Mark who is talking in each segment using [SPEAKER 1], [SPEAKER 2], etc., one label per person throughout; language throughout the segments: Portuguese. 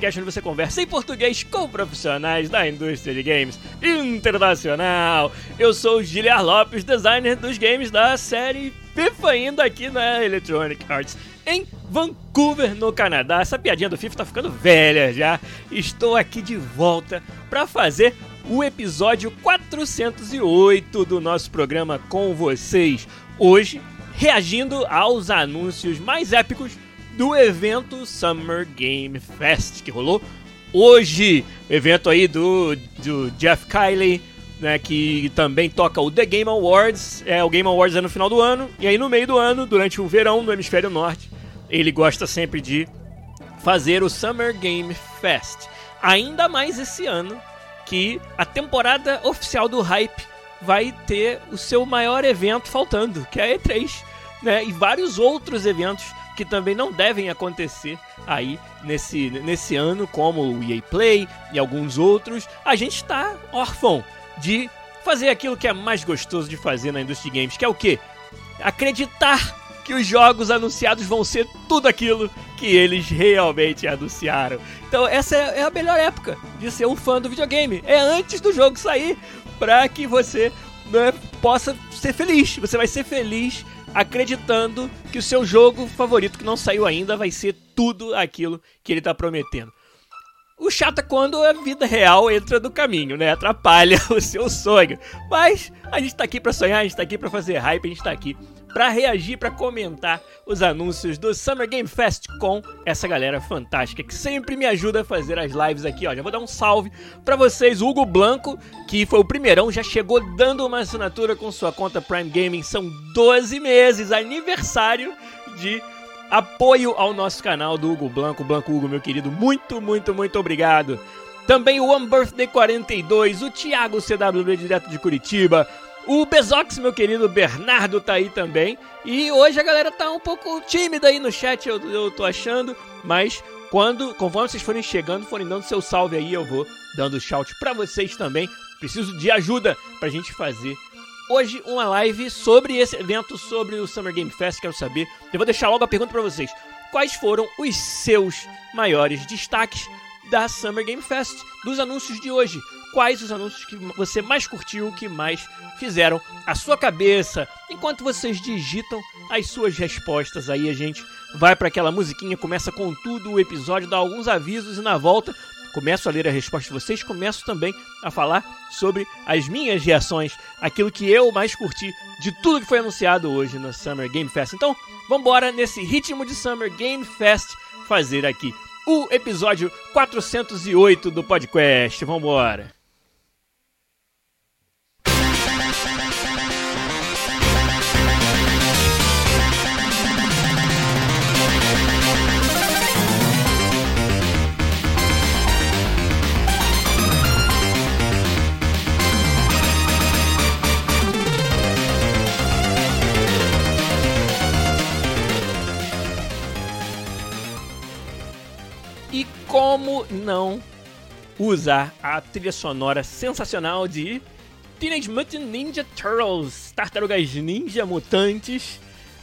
[SPEAKER 1] Podcast onde você conversa em português com profissionais da indústria de games internacional. Eu sou o Giliar Lopes, designer dos games da série FIFA, ainda aqui na Electronic Arts em Vancouver, no Canadá. Essa piadinha do FIFA tá ficando velha já. Estou aqui de volta para fazer o episódio 408 do nosso programa com vocês. Hoje, reagindo aos anúncios mais épicos do evento Summer Game Fest, que rolou hoje. Evento aí do, do Jeff Kiley, né, que também toca o The Game Awards. É, o Game Awards é no final do ano. E aí no meio do ano, durante o verão no hemisfério norte, ele gosta sempre de fazer o Summer Game Fest. Ainda mais esse ano, que a temporada oficial do Hype vai ter o seu maior evento faltando, que é a E3, né? E vários outros eventos que também não devem acontecer aí nesse, nesse ano, como o EA Play e alguns outros. A gente está órfão de fazer aquilo que é mais gostoso de fazer na indústria de games, que é o quê? Acreditar que os jogos anunciados vão ser tudo aquilo que eles realmente anunciaram. Então essa é a melhor época de ser um fã do videogame. É antes do jogo sair, para que você né, possa ser feliz. Você vai ser feliz acreditando que o seu jogo favorito que não saiu ainda vai ser tudo aquilo que ele está prometendo. O chato é quando a vida real entra no caminho, né? Atrapalha o seu sonho. Mas a gente tá aqui para sonhar, a gente tá aqui para fazer hype, a gente tá aqui para reagir, para comentar os anúncios do Summer Game Fest com essa galera fantástica que sempre me ajuda a fazer as lives aqui, ó. Já vou dar um salve para vocês, Hugo Blanco, que foi o primeirão, já chegou dando uma assinatura com sua conta Prime Gaming, são 12 meses, aniversário de apoio ao nosso canal do Hugo Blanco, Blanco Hugo, meu querido, muito, muito, muito obrigado. Também o One Birthday 42, o Thiago CWB direto de Curitiba, o Bezox, meu querido Bernardo, tá aí também. E hoje a galera tá um pouco tímida aí no chat, eu, eu tô achando. Mas quando, conforme vocês forem chegando, forem dando seu salve aí, eu vou dando shout pra vocês também. Preciso de ajuda pra gente fazer hoje uma live sobre esse evento, sobre o Summer Game Fest. Quero saber. Eu vou deixar logo a pergunta pra vocês. Quais foram os seus maiores destaques da Summer Game Fest, dos anúncios de hoje? Quais os anúncios que você mais curtiu, que mais fizeram a sua cabeça. Enquanto vocês digitam as suas respostas aí, a gente vai para aquela musiquinha, começa com tudo o episódio, dá alguns avisos e na volta começo a ler a resposta de vocês, começo também a falar sobre as minhas reações, aquilo que eu mais curti de tudo que foi anunciado hoje na Summer Game Fest. Então, vamos embora nesse ritmo de Summer Game Fest fazer aqui o episódio 408 do podcast. Vamos embora. Como não usar a trilha sonora sensacional de Teenage Mutant Ninja Turtles, Tartarugas Ninja Mutantes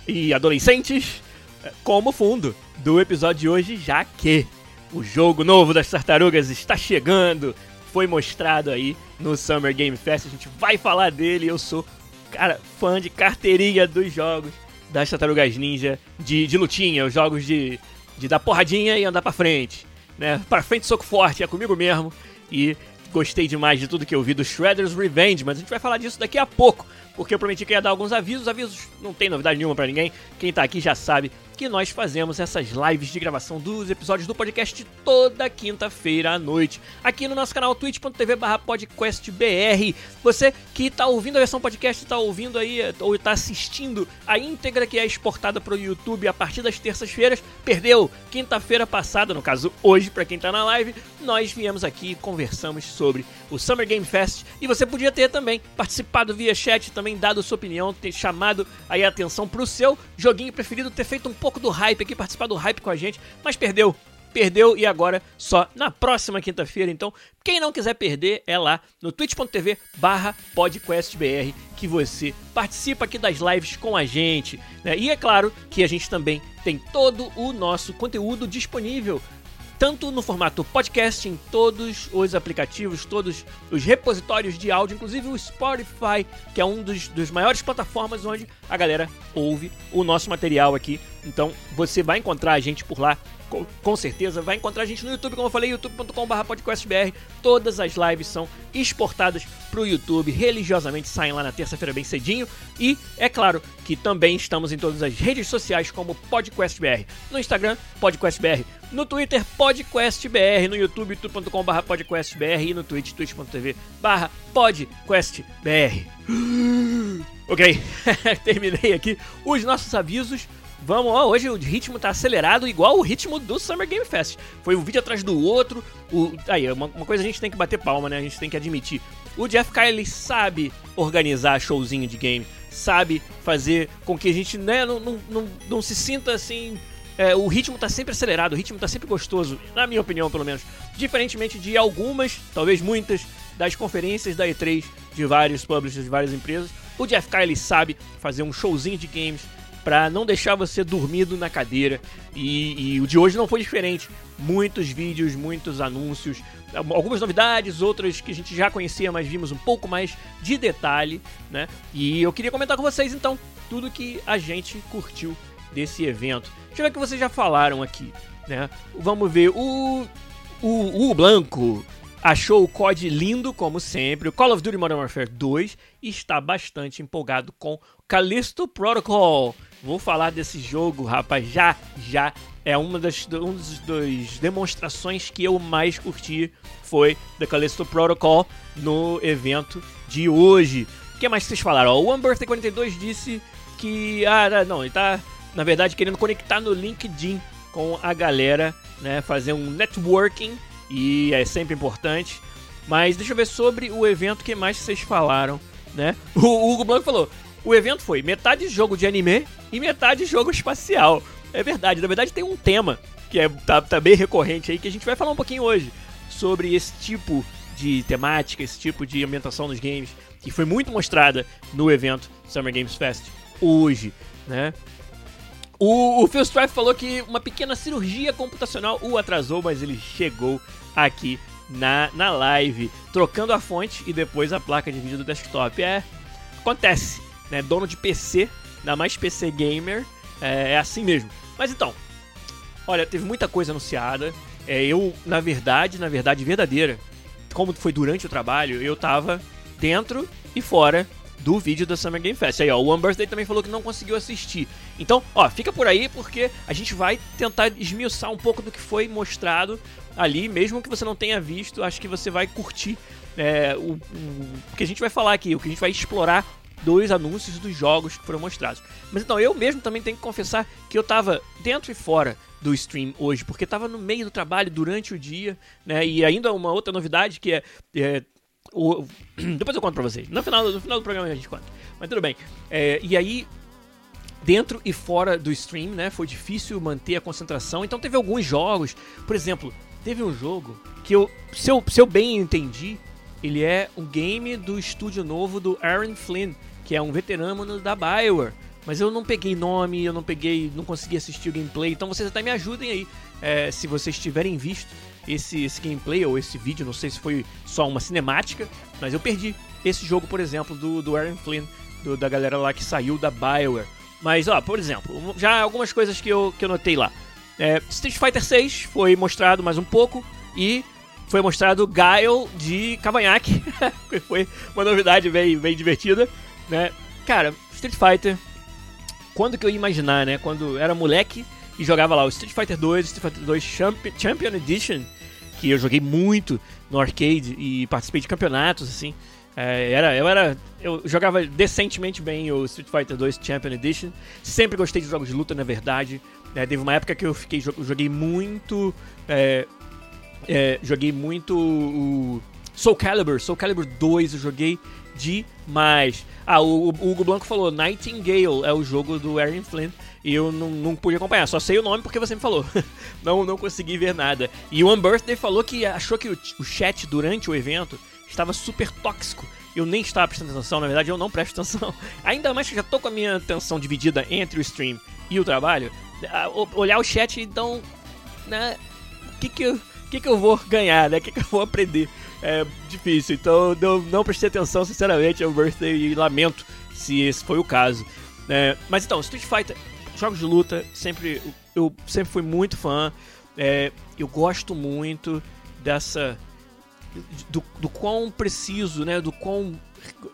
[SPEAKER 1] e Adolescentes, eh, como fundo do episódio de hoje, já que o jogo novo das tartarugas está chegando, foi mostrado aí no Summer Game Fest, a gente vai falar dele, eu sou, cara, fã de carteirinha dos jogos das tartarugas ninja, de, de lutinha, os jogos de, de dar porradinha e andar pra frente né? Pra frente, soco forte, é comigo mesmo. E gostei demais de tudo que eu vi do Shredder's Revenge, mas a gente vai falar disso daqui a pouco, porque eu prometi que ia dar alguns avisos. Avisos não tem novidade nenhuma para ninguém. Quem tá aqui já sabe que nós fazemos essas lives de gravação dos episódios do podcast toda quinta-feira à noite, aqui no nosso canal twitch.tv/podcastbr. Você que tá ouvindo a versão podcast, tá ouvindo aí ou tá assistindo a íntegra que é exportada para o YouTube a partir das terças-feiras, perdeu quinta-feira passada, no caso hoje para quem tá na live, nós viemos aqui e conversamos sobre o Summer Game Fest e você podia ter também participado via chat, também dado sua opinião, ter chamado aí a atenção pro seu joguinho preferido, ter feito um pouco do hype aqui, participar do hype com a gente, mas perdeu. Perdeu e agora só na próxima quinta-feira. Então, quem não quiser perder é lá no twitch.tv barra podcastbr que você participa aqui das lives com a gente. Né? E é claro que a gente também tem todo o nosso conteúdo disponível tanto no formato podcast em todos os aplicativos, todos os repositórios de áudio, inclusive o Spotify, que é um dos, dos maiores plataformas onde a galera ouve o nosso material aqui. Então você vai encontrar a gente por lá com, com, certeza vai encontrar a gente no YouTube, como eu falei, youtube.com.br podcastbr. Todas as lives são exportadas para o YouTube, religiosamente saem lá na terça-feira bem cedinho. E é claro que também estamos em todas as redes sociais como podcastbr. No Instagram, podcastbr. No Twitter, podcastbr. No YouTube, youtube.com.br podcastbr. E no Twitch, twitch.tv podcastbr. ok, terminei aqui os nossos avisos. Vamos, ó, hoje o ritmo tá acelerado igual o ritmo do Summer Game Fest. Foi um vídeo atrás do outro. O, aí, uma, uma coisa a gente tem que bater palma, né? A gente tem que admitir. O Jeff Kylie sabe organizar showzinho de game, sabe fazer com que a gente né, não, não, não, não se sinta assim. É, o ritmo tá sempre acelerado, o ritmo tá sempre gostoso, na minha opinião, pelo menos. Diferentemente de algumas, talvez muitas, das conferências da E3 de vários publishers, de várias empresas. O Jeff Kylie sabe fazer um showzinho de games para não deixar você dormido na cadeira. E, e, o de hoje não foi diferente. Muitos vídeos, muitos anúncios, algumas novidades, outras que a gente já conhecia, mas vimos um pouco mais de detalhe, né? E eu queria comentar com vocês então tudo que a gente curtiu desse evento. Deixa eu ver o que vocês já falaram aqui, né? Vamos ver o o, o Blanco achou o COD lindo, como sempre. O Call of Duty Modern Warfare 2 está bastante empolgado com Callisto Protocol. Vou falar desse jogo, rapaz, já, já. É uma das, um dos, das demonstrações que eu mais curti foi The Callisto Protocol no evento de hoje. O que mais vocês falaram? o One Birthday 42 disse que. Ah, não, ele tá, na verdade, querendo conectar no LinkedIn com a galera, né? Fazer um networking e é sempre importante. Mas deixa eu ver sobre o evento que mais vocês falaram, né? O Hugo Blanco falou: o evento foi metade jogo de anime e metade jogo espacial. É verdade, na verdade tem um tema que é, tá, tá bem recorrente aí que a gente vai falar um pouquinho hoje sobre esse tipo de temática, esse tipo de ambientação nos games, que foi muito mostrada no evento Summer Games Fest hoje, né? O, o Phil Strife falou que uma pequena cirurgia computacional o atrasou, mas ele chegou aqui na, na live, trocando a fonte e depois a placa de vídeo do desktop. É, acontece né? Dono de PC, ainda mais PC gamer, é, é, assim mesmo. Mas então, olha, teve muita coisa anunciada. É, eu, na verdade, na verdade verdadeira, como foi durante o trabalho, eu tava dentro e fora do vídeo da Summer Game Fest. Aí, ó, o One Birthday também falou que não conseguiu assistir. Então, ó, fica por aí porque a gente vai tentar esmiuçar um pouco do que foi mostrado ali, mesmo que você não tenha visto, acho que você vai curtir é, o, o, que a gente vai falar aqui, o que a gente vai explorar dos anúncios dos jogos que foram mostrados. Mas então, eu mesmo também tenho que confessar que eu tava dentro e fora do stream hoje, porque tava no meio do trabalho durante o dia, né? E ainda uma outra novidade que é, é o, depois eu conto pra vocês. No final, no final do programa a gente conta. Mas tudo bem. É, e aí, dentro e fora do stream, né? Foi difícil manter a concentração. Então teve alguns jogos. Por exemplo, teve um jogo que eu, se eu, se eu bem entendi, ele é um game do estúdio novo do Aaron Flynn, que é um veterano da Bioware. Mas eu não peguei nome, eu não peguei, não consegui assistir o gameplay, então vocês até me ajudem aí. É, se vocês tiverem visto esse, esse gameplay ou esse vídeo, não sei se foi só uma cinemática, mas eu perdi esse jogo, por exemplo, do, do Aaron Flynn, do, da galera lá que saiu da Bioware. Mas, ó, por exemplo, já algumas coisas que eu, que eu notei lá. É, Street Fighter 6 foi mostrado mais um pouco e foi mostrado Guile de cavanhaque, que foi uma novidade bem, bem divertida, né? Cara, Street Fighter, quando que eu ia imaginar, né? Quando era moleque e jogava lá o Street Fighter 2, Street Fighter 2 Champion, Champion Edition, que eu joguei muito no arcade e participei de campeonatos, assim. É, era, eu era. Eu jogava decentemente bem o Street Fighter 2 Champion Edition. Sempre gostei de jogos de luta, na verdade. É, teve uma época que eu fiquei joguei muito. É, é, joguei muito o Soul Calibur, Soul Calibur 2 eu joguei demais. Ah, o, o Hugo Blanco falou Nightingale é o jogo do Aaron Flynn e eu não, não pude acompanhar, só sei o nome porque você me falou. não, não consegui ver nada. E o One Birthday falou que achou que o, o chat durante o evento estava super tóxico. Eu nem estava prestando atenção, na verdade eu não presto atenção. Ainda mais que já tô com a minha atenção dividida entre o stream e o trabalho. Olhar o chat, então, né, o que que eu, que que eu vou ganhar, né? O que que eu vou aprender? É difícil, então não, não prestei atenção, sinceramente, ao Birthday e lamento se esse foi o caso. É, mas então, Street Fighter, jogos de luta, sempre eu sempre fui muito fã. É, eu gosto muito dessa do, do quão preciso, né, do quão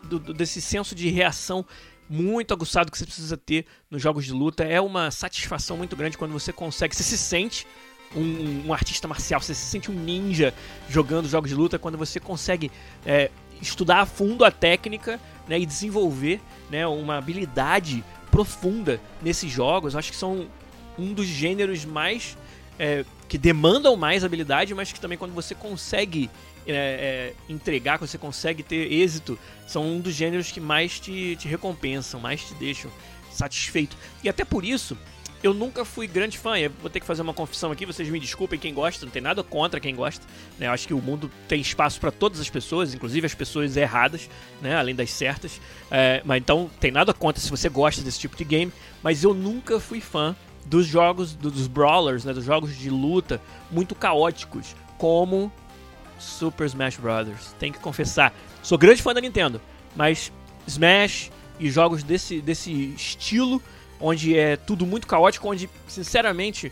[SPEAKER 1] do, desse senso de reação muito aguçado que você precisa ter nos jogos de luta. É uma satisfação muito grande quando você consegue, você se sente um, um artista marcial, você se sente um ninja jogando jogos de luta quando você consegue é, estudar a fundo a técnica né, e desenvolver né, uma habilidade profunda nesses jogos. Acho que são um dos gêneros mais é, que demandam mais habilidade, mas que também quando você consegue é, é, entregar, quando você consegue ter êxito, são um dos gêneros que mais te, te recompensam, mais te deixam satisfeito. E até por isso, eu nunca fui grande fã. Eu vou ter que fazer uma confissão aqui, vocês me desculpem quem gosta, não tem nada contra quem gosta. Né? Eu acho que o mundo tem espaço para todas as pessoas, inclusive as pessoas erradas, né? além das certas. É, mas então tem nada contra se você gosta desse tipo de game, mas eu nunca fui fã dos jogos, dos brawlers, né? dos jogos de luta muito caóticos, como Super Smash Bros. Tem que confessar, sou grande fã da Nintendo, mas Smash e jogos desse, desse estilo onde é tudo muito caótico, onde, sinceramente,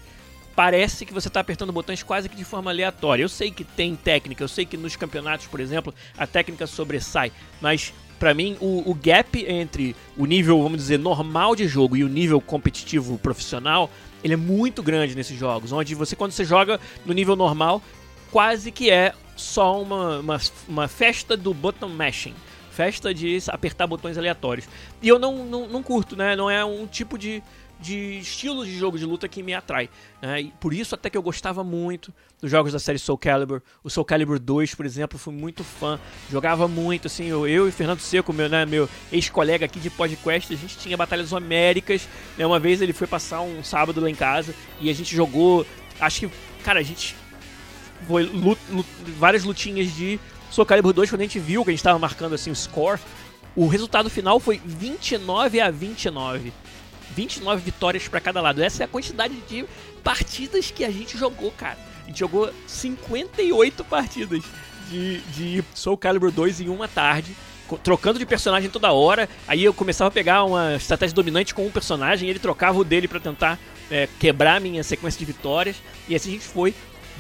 [SPEAKER 1] parece que você está apertando botões quase que de forma aleatória. Eu sei que tem técnica, eu sei que nos campeonatos, por exemplo, a técnica sobressai, mas para mim o, o, gap entre o nível, vamos dizer, normal de jogo e o nível competitivo profissional, ele é muito grande nesses jogos, onde você quando você joga no nível normal, quase que é só uma, uma, uma festa do button mashing festa de apertar botões aleatórios. E eu não, não, não curto, né? Não é um tipo de, de estilo de jogo de luta que me atrai. Né? Por isso até que eu gostava muito dos jogos da série Soul Calibur. O Soul Calibur 2, por exemplo, fui muito fã. Jogava muito, assim, eu, eu e Fernando Seco, meu, né, meu ex-colega aqui de podcast, a gente tinha batalhas homéricas. Né? Uma vez ele foi passar um sábado lá em casa e a gente jogou. Acho que, cara, a gente foi lut, lut, várias lutinhas de Soul Calibur 2, quando a gente viu que a gente estava marcando assim o score, o resultado final foi 29 a 29. 29 vitórias para cada lado. Essa é a quantidade de partidas que a gente jogou, cara. A gente jogou 58 partidas de, de Soul Calibur 2 em uma tarde trocando de personagem toda hora. Aí eu começava a pegar uma estratégia dominante com um personagem, ele trocava o dele para tentar é, quebrar minha sequência de vitórias. E assim a gente foi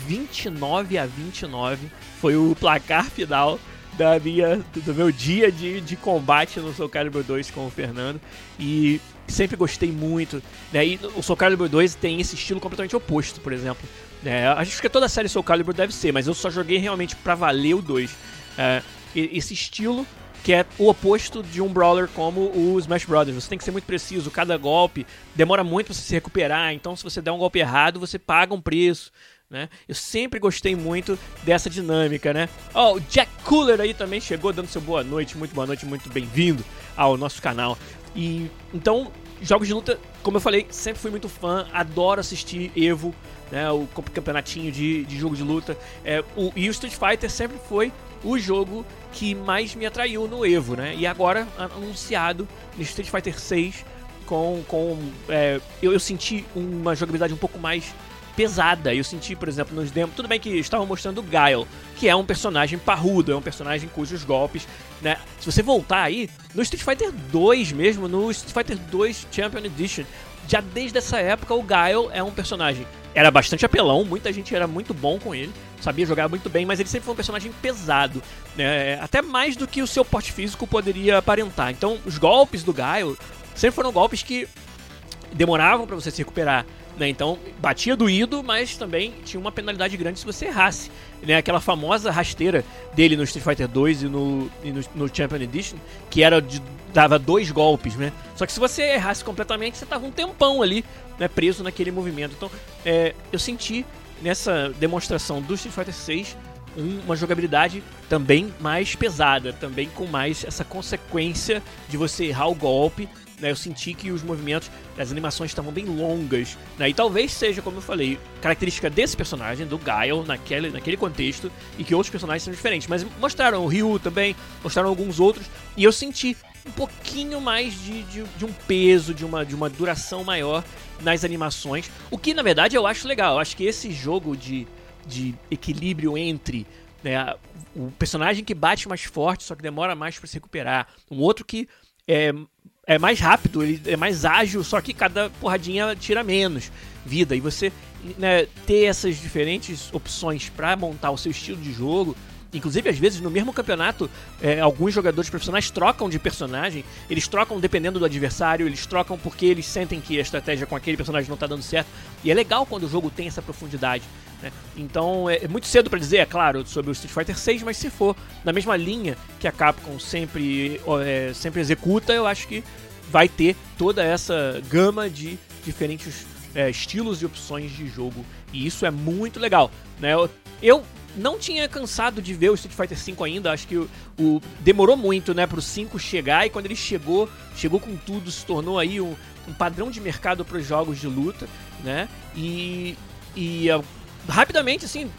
[SPEAKER 1] 29 a 29 foi o placar final da minha, do meu dia de, de combate no Soul Calibur 2 com o Fernando. E sempre gostei muito. Né? E o Soul Calibur 2 tem esse estilo completamente oposto, por exemplo. É, acho que toda a série Soul Calibur deve ser, mas eu só joguei realmente pra valer o 2. É, esse estilo que é o oposto de um brawler como o Smash Brothers. Você tem que ser muito preciso, cada golpe demora muito pra você se recuperar, então se você der um golpe errado, você paga um preço. Né? Eu sempre gostei muito dessa dinâmica, né? Ó, oh, o Jack Cooler aí também chegou dando seu boa noite, muito boa noite, muito bem-vindo ao nosso canal. E então, jogos de luta, como eu falei, sempre fui muito fã, adoro assistir Evo, né? O campeonatinho de, de jogo de luta. É, o, e o Street Fighter sempre foi o jogo que mais me atraiu no Evo, né? E agora anunciado no Street Fighter 6 com, com é, eu, eu senti uma jogabilidade um pouco mais pesada. Eu senti, por exemplo, nos demos. Tudo bem que estavam mostrando o Guile, que é um personagem parrudo, é um personagem cujos golpes, né? Se você voltar aí, no Street Fighter 2 mesmo, no Street Fighter 2 Champion Edition, já desde essa época o Guile é um personagem. Era bastante apelão, muita gente era muito bom com ele, sabia jogar muito bem, mas ele sempre foi um personagem pesado, né? Até mais do que o seu porte físico poderia aparentar. Então, os golpes do Guile sempre foram golpes que demoravam para você se recuperar. Né? Então, batia doído, mas também tinha uma penalidade grande se você errasse. Né? Aquela famosa rasteira dele no Street Fighter 2 e no, e no, no Champion Edition, que era de, dava dois golpes, né? Só que se você errasse completamente, você tava um tempão ali, né, preso naquele movimento. Então, é, eu senti nessa demonstração do Street Fighter 6 uma jogabilidade também mais pesada, também com mais essa consequência de você errar o golpe né, eu senti que os movimentos, as animações estavam bem longas, né, e talvez seja, como eu falei, característica desse personagem, do Guile, naquele, naquele contexto, e que outros personagens são diferentes. Mas mostraram o Ryu também, mostraram alguns outros, e eu senti um pouquinho mais de, de, de, um peso, de uma, de uma duração maior nas animações. O que, na verdade, eu acho legal. Eu acho que esse jogo de, de equilíbrio entre né, o personagem que bate mais forte, só que demora mais para se recuperar, um outro que é é mais rápido, ele é mais ágil, só que cada porradinha tira menos vida. E você né, ter essas diferentes opções para montar o seu estilo de jogo. Inclusive, às vezes, no mesmo campeonato, é, alguns jogadores profissionais trocam de personagem. Eles trocam dependendo do adversário, eles trocam porque eles sentem que a estratégia com aquele personagem não está dando certo. E é legal quando o jogo tem essa profundidade. Né? Então é, é muito cedo para dizer, é claro, sobre o Street Fighter 6, mas se for na mesma linha que a Capcom sempre, é, sempre executa, eu acho que vai ter toda essa gama de diferentes é, estilos e opções de jogo. E isso é muito legal. Né? Eu, eu não tinha cansado de ver o Street Fighter V ainda, acho que o, o, demorou muito, né, pro 5 chegar e quando ele chegou, chegou com tudo, se tornou aí um, um padrão de mercado para os jogos de luta, né? E, e rapidamente, assim,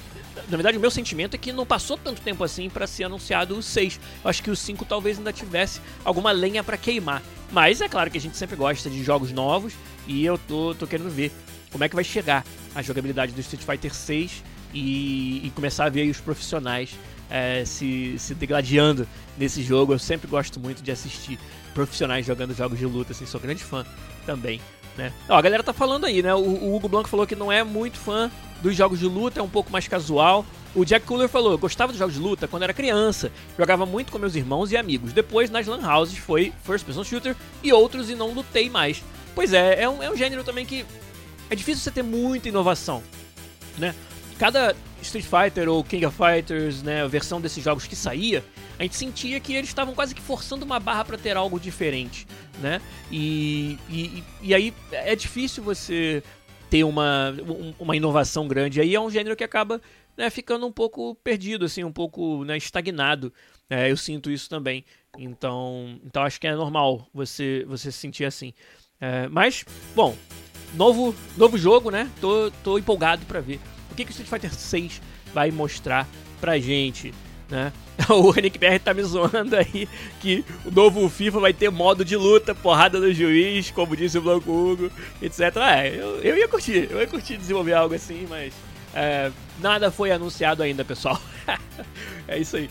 [SPEAKER 1] na verdade, o meu sentimento é que não passou tanto tempo assim para ser anunciado o 6. Eu acho que o 5 talvez ainda tivesse alguma lenha para queimar. Mas é claro que a gente sempre gosta de jogos novos e eu tô, tô querendo ver como é que vai chegar a jogabilidade do Street Fighter 6 e, e começar a ver os profissionais é, se, se degladiando nesse jogo. Eu sempre gosto muito de assistir profissionais jogando jogos de luta, assim, sou grande fã também. Né? Ó, a galera tá falando aí, né? O, o, Hugo Blanco falou que não é muito fã dos jogos de luta, é um pouco mais casual. O Jack Cooler falou: gostava dos jogos de luta quando era criança, jogava muito com meus irmãos e amigos. Depois, nas Lan Houses, foi First Person Shooter e outros e não lutei mais. Pois é, é um, é um gênero também que é difícil você ter muita inovação, né? Cada Street Fighter ou King of Fighters, né, a versão desses jogos que saía, a gente sentia que eles estavam quase que forçando uma barra para ter algo diferente, né? E, e, e aí é difícil você ter uma, uma inovação grande. Aí é um gênero que acaba né, ficando um pouco perdido, assim, um pouco né, estagnado. É, eu sinto isso também. Então, então acho que é normal você, você se sentir assim. É, mas, bom, novo, novo jogo, né? Tô, tô empolgado para ver o que, que o Street Fighter 6 vai mostrar pra gente né? O Nick BR tá me zoando aí que o novo FIFA vai ter modo de luta, porrada do juiz, como disse o Blanco Hugo, etc. É, eu, eu ia curtir, eu ia curtir desenvolver algo assim, mas é, nada foi anunciado ainda, pessoal. é isso aí.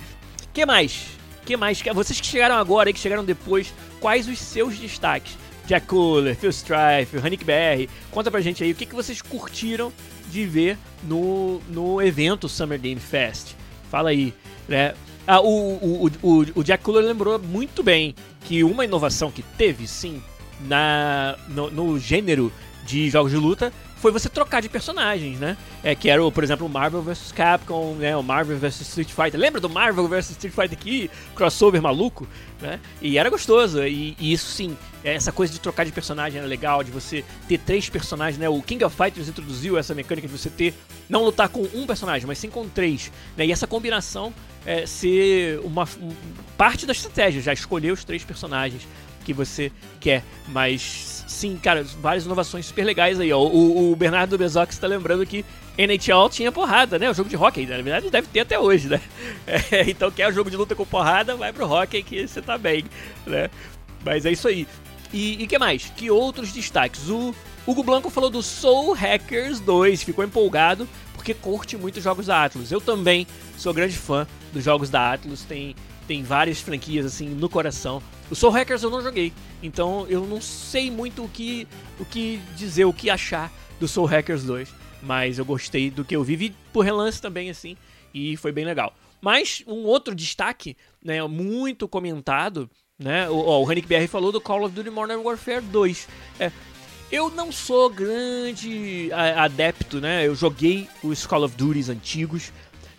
[SPEAKER 1] que mais? que mais? Vocês que chegaram agora e que chegaram depois, quais os seus destaques? Jack Cooler, Phil Strife, Hanik BR, conta pra gente aí o que, que vocês curtiram de ver no, no evento Summer Game Fest. Fala aí. Né? Ah, o, o, o, o Jack Cooler lembrou muito bem que uma inovação que teve, sim, na, no, no gênero de jogos de luta foi você trocar de personagens, né? É, que era, por exemplo, o Marvel vs Capcom, né? O Marvel vs Street Fighter. Lembra do Marvel vs Street Fighter aqui? Crossover maluco, né? E era gostoso. E, e, isso sim, essa coisa de trocar de personagem era legal, de você ter três personagens, né? O King of Fighters introduziu essa mecânica de você ter, não lutar com um personagem, mas sim com três. Né? E essa combinação é, ser uma um, parte da estratégia, já escolher os três personagens que você quer. Mas sim, cara, várias inovações super legais aí, ó. O, o Bernardo Bezox está lembrando que NHL tinha porrada, né? O jogo de hockey, na verdade deve ter até hoje, né? É, então quer o jogo de luta com porrada, vai pro hockey que você tá bem, né? Mas é isso aí. E o que mais? Que outros destaques? O Hugo Blanco falou do Soul Hackers 2, ficou empolgado porque curte muito jogos da Atlus. Eu também sou grande fã dos jogos da Atlus, tem, tem várias franquias assim no coração. O Soul Hackers eu não joguei, então eu não sei muito o que, o que dizer, o que achar do Soul Hackers 2, mas eu gostei do que eu vi, vi por relance também assim, e foi bem legal. Mas um outro destaque, né, muito comentado, né, o, ó, o BR falou do Call of Duty Modern Warfare 2. É, eu não sou grande adepto, né? Eu joguei os Call of Duties antigos.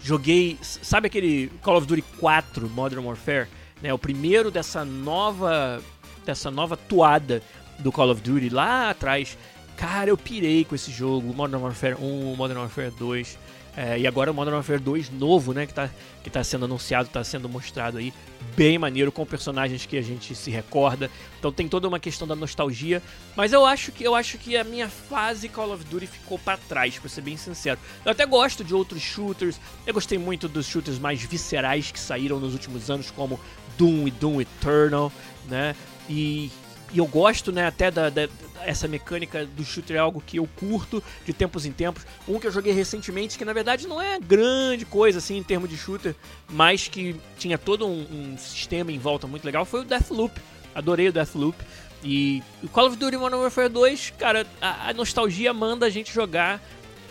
[SPEAKER 1] Joguei, sabe aquele Call of Duty 4 Modern Warfare, né? O primeiro dessa nova dessa nova toada do Call of Duty lá atrás. Cara, eu pirei com esse jogo, Modern Warfare 1, Modern Warfare 2. É, e agora o Modern Warfare 2 novo, né, que está que tá sendo anunciado, está sendo mostrado aí, bem maneiro, com personagens que a gente se recorda. Então tem toda uma questão da nostalgia, mas eu acho que eu acho que a minha fase Call of Duty ficou para trás, para ser bem sincero. Eu até gosto de outros shooters. Eu gostei muito dos shooters mais viscerais que saíram nos últimos anos, como Doom e Doom Eternal, né? E e eu gosto, né, até da, da, essa mecânica do shooter é algo que eu curto de tempos em tempos. Um que eu joguei recentemente, que na verdade não é grande coisa assim em termos de shooter, mas que tinha todo um, um sistema em volta muito legal, foi o Deathloop. Adorei o Deathloop. E o Call of Duty Modern Warfare 2, cara, a, a nostalgia manda a gente jogar.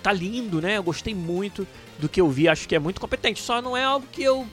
[SPEAKER 1] Tá lindo, né? Eu gostei muito do que eu vi, acho que é muito competente. Só não é algo que eu,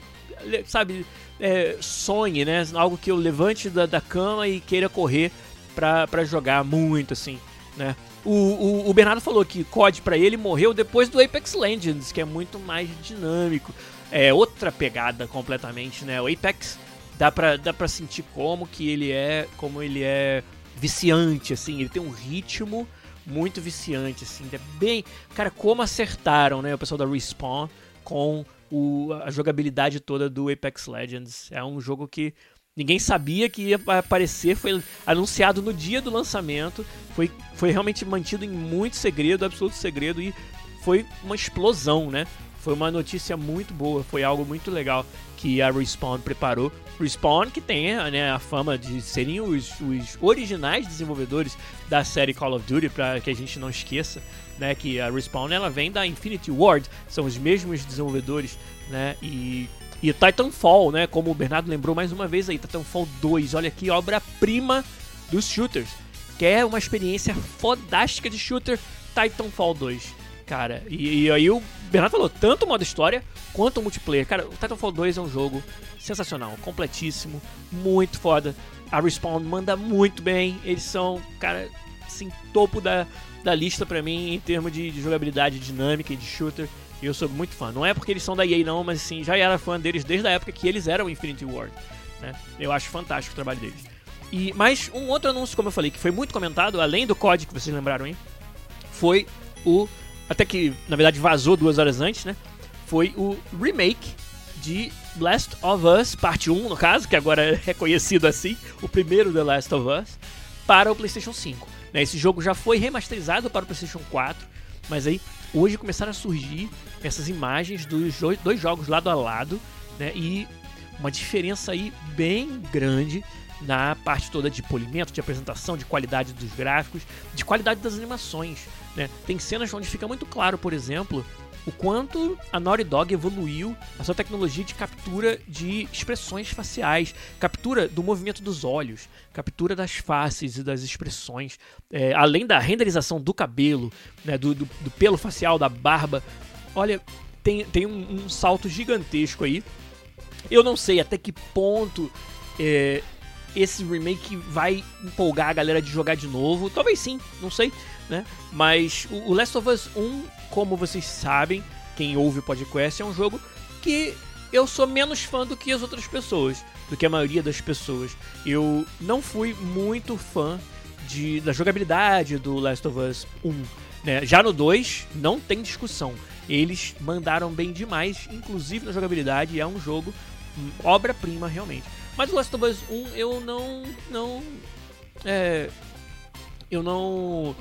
[SPEAKER 1] sabe, é, sonhe, né? Algo que eu levante da, da cama e queira correr para jogar muito, assim, né? O, o, o Bernardo falou que COD para ele morreu depois do Apex Legends, que é muito mais dinâmico. É outra pegada completamente, né? O Apex dá pra, dá pra sentir como que ele é, como ele é viciante, assim. Ele tem um ritmo muito viciante, assim. É bem... Cara, como acertaram, né? O pessoal da Respawn com o, a jogabilidade toda do Apex Legends. É um jogo que ninguém sabia que ia aparecer, foi anunciado no dia do lançamento, foi, foi realmente mantido em muito segredo, absoluto segredo, e foi uma explosão, né? Foi uma notícia muito boa, foi algo muito legal que a Respawn preparou. Respawn que tem né, a fama de serem os, os originais desenvolvedores da série Call of Duty, para que a gente não esqueça né, que a Respawn ela vem da Infinity Ward, são os mesmos desenvolvedores, né, e e Titanfall, né, como o Bernardo lembrou mais uma vez aí, Titanfall 2, olha aqui, obra-prima dos shooters. Quer uma experiência fodástica de shooter, Titanfall 2, cara. E, e aí o Bernardo falou, tanto o modo história quanto o multiplayer. Cara, o Titanfall 2 é um jogo sensacional, completíssimo, muito foda. A Respawn manda muito bem, eles são, cara, assim, topo da, da lista para mim em termos de, de, jogabilidade dinâmica e de shooter. E eu sou muito fã. Não é porque eles são da EA não, mas sim, já era fã deles desde a época que eles eram Infinity Ward. Né? Eu acho fantástico o trabalho deles. E mais um outro anúncio, como eu falei, que foi muito comentado, além do COD que vocês lembraram aí, foi o até que na verdade vazou duas horas antes, né? Foi o remake de Last of Us Parte 1, no caso, que agora é reconhecido assim, o primeiro The Last of Us, para o PlayStation 5. Né? Esse jogo já foi remasterizado para o PlayStation 4, mas aí hoje começaram a surgir essas imagens dos dois jogos lado a lado, né? E uma diferença aí bem grande na parte toda de polimento, de apresentação, de qualidade dos gráficos, de qualidade das animações. Né? Tem cenas onde fica muito claro, por exemplo, o quanto a Naughty Dog evoluiu a sua tecnologia de captura de expressões faciais, captura do movimento dos olhos, captura das faces e das expressões, é, além da renderização do cabelo, né, do, do, do, pelo facial, da barba. Olha, tem, tem um, um, salto gigantesco aí. Eu não sei até que ponto é, esse remake vai empolgar a galera de jogar de novo. Talvez sim, não sei, né? Mas o Last of Us 1 como vocês sabem, quem ouve o podcast, é um jogo que eu sou menos fã do que as outras pessoas, do que a maioria das pessoas. Eu não fui muito fã de, da jogabilidade do Last of Us 1. Né? Já no 2, não tem discussão. Eles mandaram bem demais, inclusive na jogabilidade, é um jogo hum, obra-prima realmente. Mas o Last of Us 1 eu não. não. É, eu não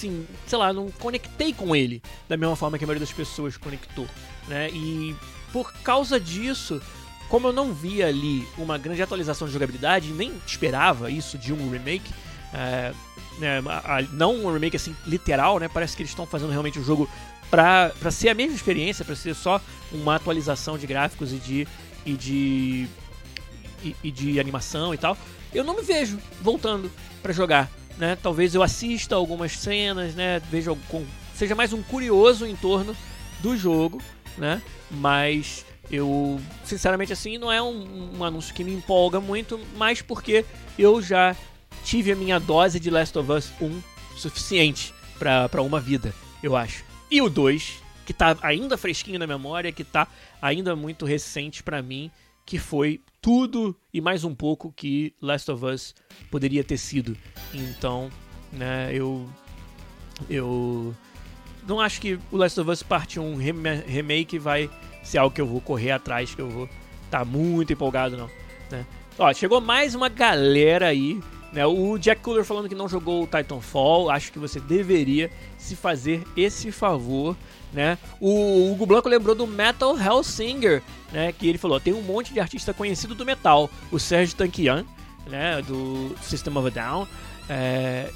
[SPEAKER 1] assim, sei lá, não conectei com ele da mesma forma que a maioria das pessoas conectou, né? E por causa disso, como eu não via ali uma grande atualização de jogabilidade, nem esperava isso de um remake, É, né, não um remake assim literal, né? Parece que eles estão fazendo realmente o um jogo para ser a mesma experiência, para ser só uma atualização de gráficos e de e de e, e de animação e tal. Eu não me vejo voltando para jogar, né? Talvez eu assista algumas cenas, né? Veja com seja mais um curioso em torno do jogo, né? Mas eu, sinceramente, assim, não é um, um anúncio que me empolga muito, mas porque eu já tive a minha dose de Last of Us 1 suficiente para uma vida, eu acho. E o 2, que tá ainda fresquinho na memória, que tá ainda muito recente para mim, que foi tudo e mais um pouco que Last of Us poderia ter sido. Então, né, eu eu não acho que o Last of Us Parte 1 remake vai ser algo que eu vou correr atrás, que eu vou estar tá muito empolgado não, né? Ó, chegou mais uma galera aí né? O Jack Cooler falando que não jogou o Titanfall, acho que você deveria se fazer esse favor. Né? O Hugo Blanco lembrou do Metal Hellsinger, né? que ele falou: tem um monte de artista conhecido do metal, o Serge Tankian, né? do System of a Down. É...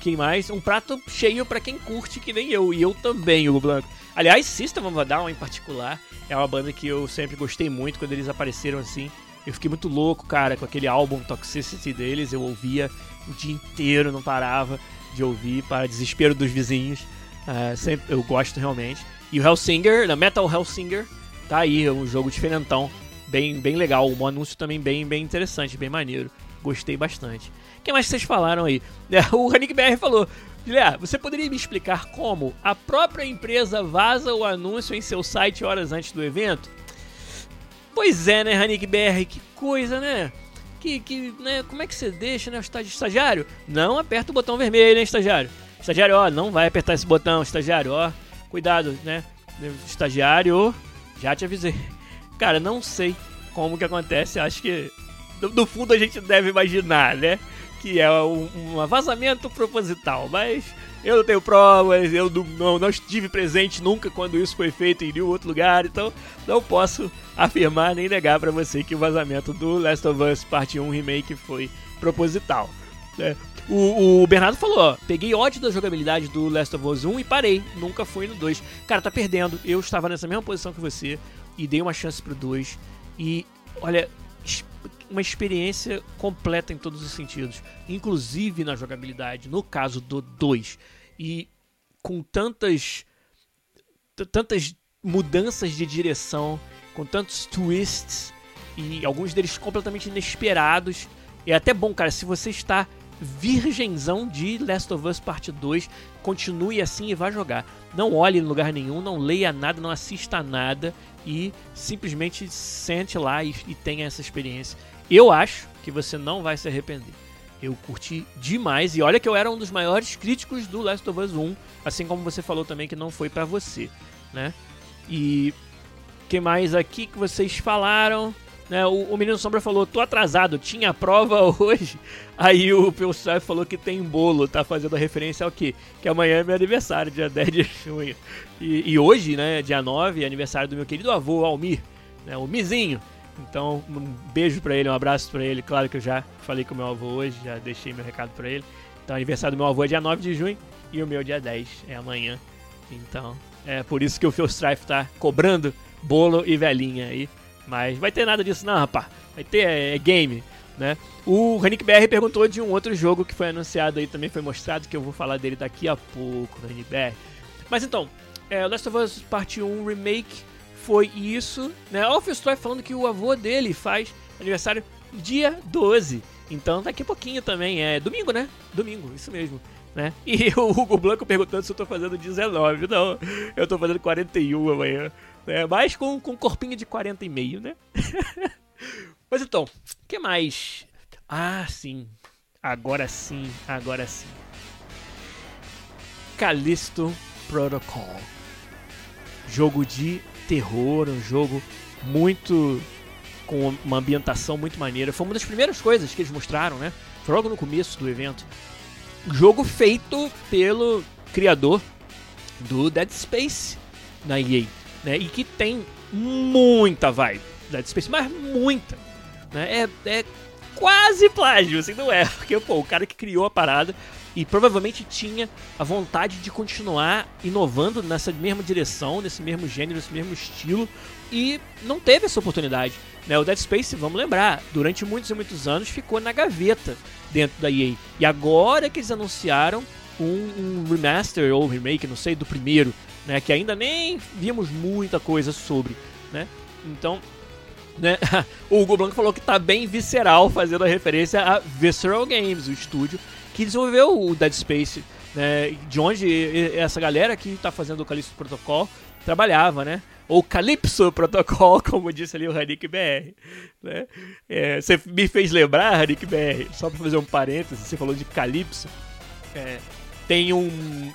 [SPEAKER 1] Quem mais? Um prato cheio para quem curte, que nem eu, e eu também, Hugo Blanco. Aliás, System of a Down em particular é uma banda que eu sempre gostei muito quando eles apareceram assim. Eu fiquei muito louco, cara, com aquele álbum Toxicity deles. Eu ouvia o dia inteiro, não parava de ouvir, para desespero dos vizinhos. Uh, sempre, eu gosto realmente. E o Hellsinger, na Metal Hellsinger, tá aí, é um jogo diferentão. Bem, bem legal. Um anúncio também bem, bem interessante, bem maneiro. Gostei bastante. O que mais vocês falaram aí? o Hanik BR falou: Guilherme, você poderia me explicar como a própria empresa vaza o anúncio em seu site horas antes do evento? Pois é, né, Hanik BR? Que coisa, né? Que, que, né? Como é que você deixa, né, o estagiário? Não aperta o botão vermelho, hein, estagiário? Estagiário, ó, não vai apertar esse botão, estagiário, ó. Cuidado, né? Estagiário, já te avisei. Cara, não sei como que acontece, acho que no fundo a gente deve imaginar, né? Que é um, um vazamento proposital, mas eu não tenho provas, eu não, não, estive presente nunca quando isso foi feito em nenhum outro lugar, então não posso afirmar nem negar para você que o vazamento do Last of Us Parte 1 Remake foi proposital. Né? O, o, Bernardo falou, ó, peguei ódio da jogabilidade do Last of Us 1 e parei, nunca fui no 2. Cara, tá perdendo, eu estava nessa mesma posição que você e dei uma chance pro 2 e, olha, uma experiência completa em todos os sentidos, inclusive na jogabilidade, no caso do 2. E com tantas tantas mudanças de direção, com tantos twists e alguns deles completamente inesperados. É até bom, cara, se você está virgenzão de Last of Us Parte 2, continue assim e vá jogar. Não olhe em lugar nenhum, não leia nada, não assista nada e simplesmente sente lá e, e tenha essa experiência. Eu acho que você não vai se arrepender. Eu curti demais e olha que eu era um dos maiores críticos do Last of Us 1, assim como você falou também que não foi para você, né? E que mais aqui que vocês falaram? Né, o, o, Menino Sombra falou, tô atrasado, tinha prova hoje. Aí o Pilsar falou que tem bolo, tá fazendo referência ao quê? Que amanhã é meu aniversário, dia 10 de junho. E, e hoje, né, dia 9, é aniversário do meu querido avô, Almir, né, o Mizinho. Então, um beijo para ele, um abraço para ele. Claro que eu já falei com o meu avô hoje, já deixei meu recado para ele. Então, aniversário do meu avô é dia 9 de junho e o meu dia 10 é amanhã. Então, é por isso que o Phil Strife tá cobrando bolo e velhinha aí. Mas vai ter nada disso não, rapaz. Vai ter é, é game, né? O Ranick BR perguntou de um outro jogo que foi anunciado aí, também foi mostrado, que eu vou falar dele daqui a pouco, Ranick BR. Mas então, é, Last of Us Part 1 Remake foi isso, né? O Phil Strife falando que o avô dele faz aniversário dia 12. Então daqui a pouquinho também, é domingo, né? Domingo, isso mesmo. Né? E o Hugo Blanco perguntando se eu tô fazendo 19. Não, eu tô fazendo 41 amanhã. Né? Mas com, com um corpinho de 40 e meio, né? Mas então, o que mais? Ah, sim. Agora sim, agora sim. Callisto Protocol. Jogo de terror, um jogo muito com uma ambientação muito maneira. Foi uma das primeiras coisas que eles mostraram, né? Foi logo no começo do evento. Jogo feito pelo criador do Dead Space na EA, né? E que tem muita vibe Dead Space, mas muita. Né? É, é quase plágio, assim, não é. Porque, pô, o cara que criou a parada e provavelmente tinha a vontade de continuar inovando nessa mesma direção, nesse mesmo gênero, nesse mesmo estilo, e não teve essa oportunidade. Né? O Dead Space, vamos lembrar, durante muitos e muitos anos ficou na gaveta dentro da EA. E agora que eles anunciaram um, um remaster ou remake, não sei, do primeiro, né? que ainda nem vimos muita coisa sobre. Né? Então, né? o Hugo Blanco falou que tá bem visceral, fazendo a referência a Visceral Games, o estúdio que desenvolveu o Dead Space, né? De onde essa galera que tá fazendo o Calypso Protocol trabalhava, né? Ou Calypso Protocol, como disse ali o Hanik BR. Né? É, você me fez lembrar, Hanik BR, só pra fazer um parênteses, você falou de Calypso. É, tem um,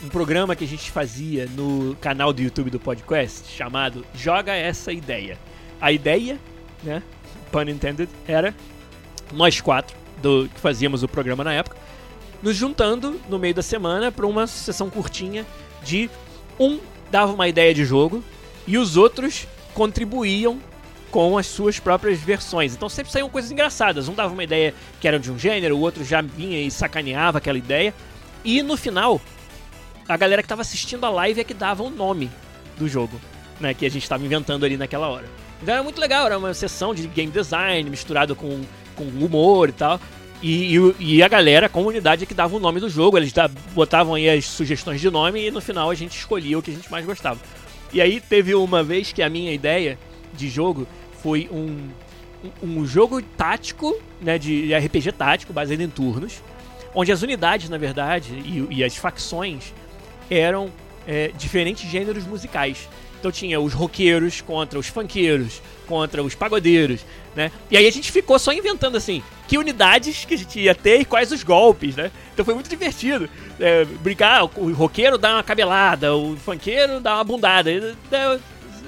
[SPEAKER 1] um, programa que a gente fazia no canal do YouTube do podcast chamado Joga Essa Ideia. A ideia, né? Pun intended, era nós quatro do, que fazíamos o programa na época nos juntando no meio da semana para uma sessão curtinha de um dava uma ideia de jogo e os outros contribuíam com as suas próprias versões. Então sempre saíam coisas engraçadas. Um dava uma ideia que era de um gênero, o outro já vinha e sacaneava aquela ideia. E no final, a galera que estava assistindo a live é que dava o nome do jogo, né, que a gente estava inventando ali naquela hora. Então era muito legal, era uma sessão de game design misturado com, com humor e tal. E, e, e, a galera, a comunidade é que dava o nome do jogo, eles botavam aí as sugestões de nome e no final a gente escolhia o que a gente mais gostava. E aí teve uma vez que a minha ideia de jogo foi um, um, um jogo tático, né, de RPG tático, baseado em turnos, onde as unidades, na verdade, e, e as facções eram é, diferentes gêneros musicais. Então tinha os roqueiros contra os funkeiros, contra os pagodeiros, né? E aí a gente ficou só inventando assim, que unidades que a gente ia ter e quais os golpes, né? Então foi muito divertido. É, brincar, o roqueiro dá uma cabelada, o funkeiro dá uma bundada. É,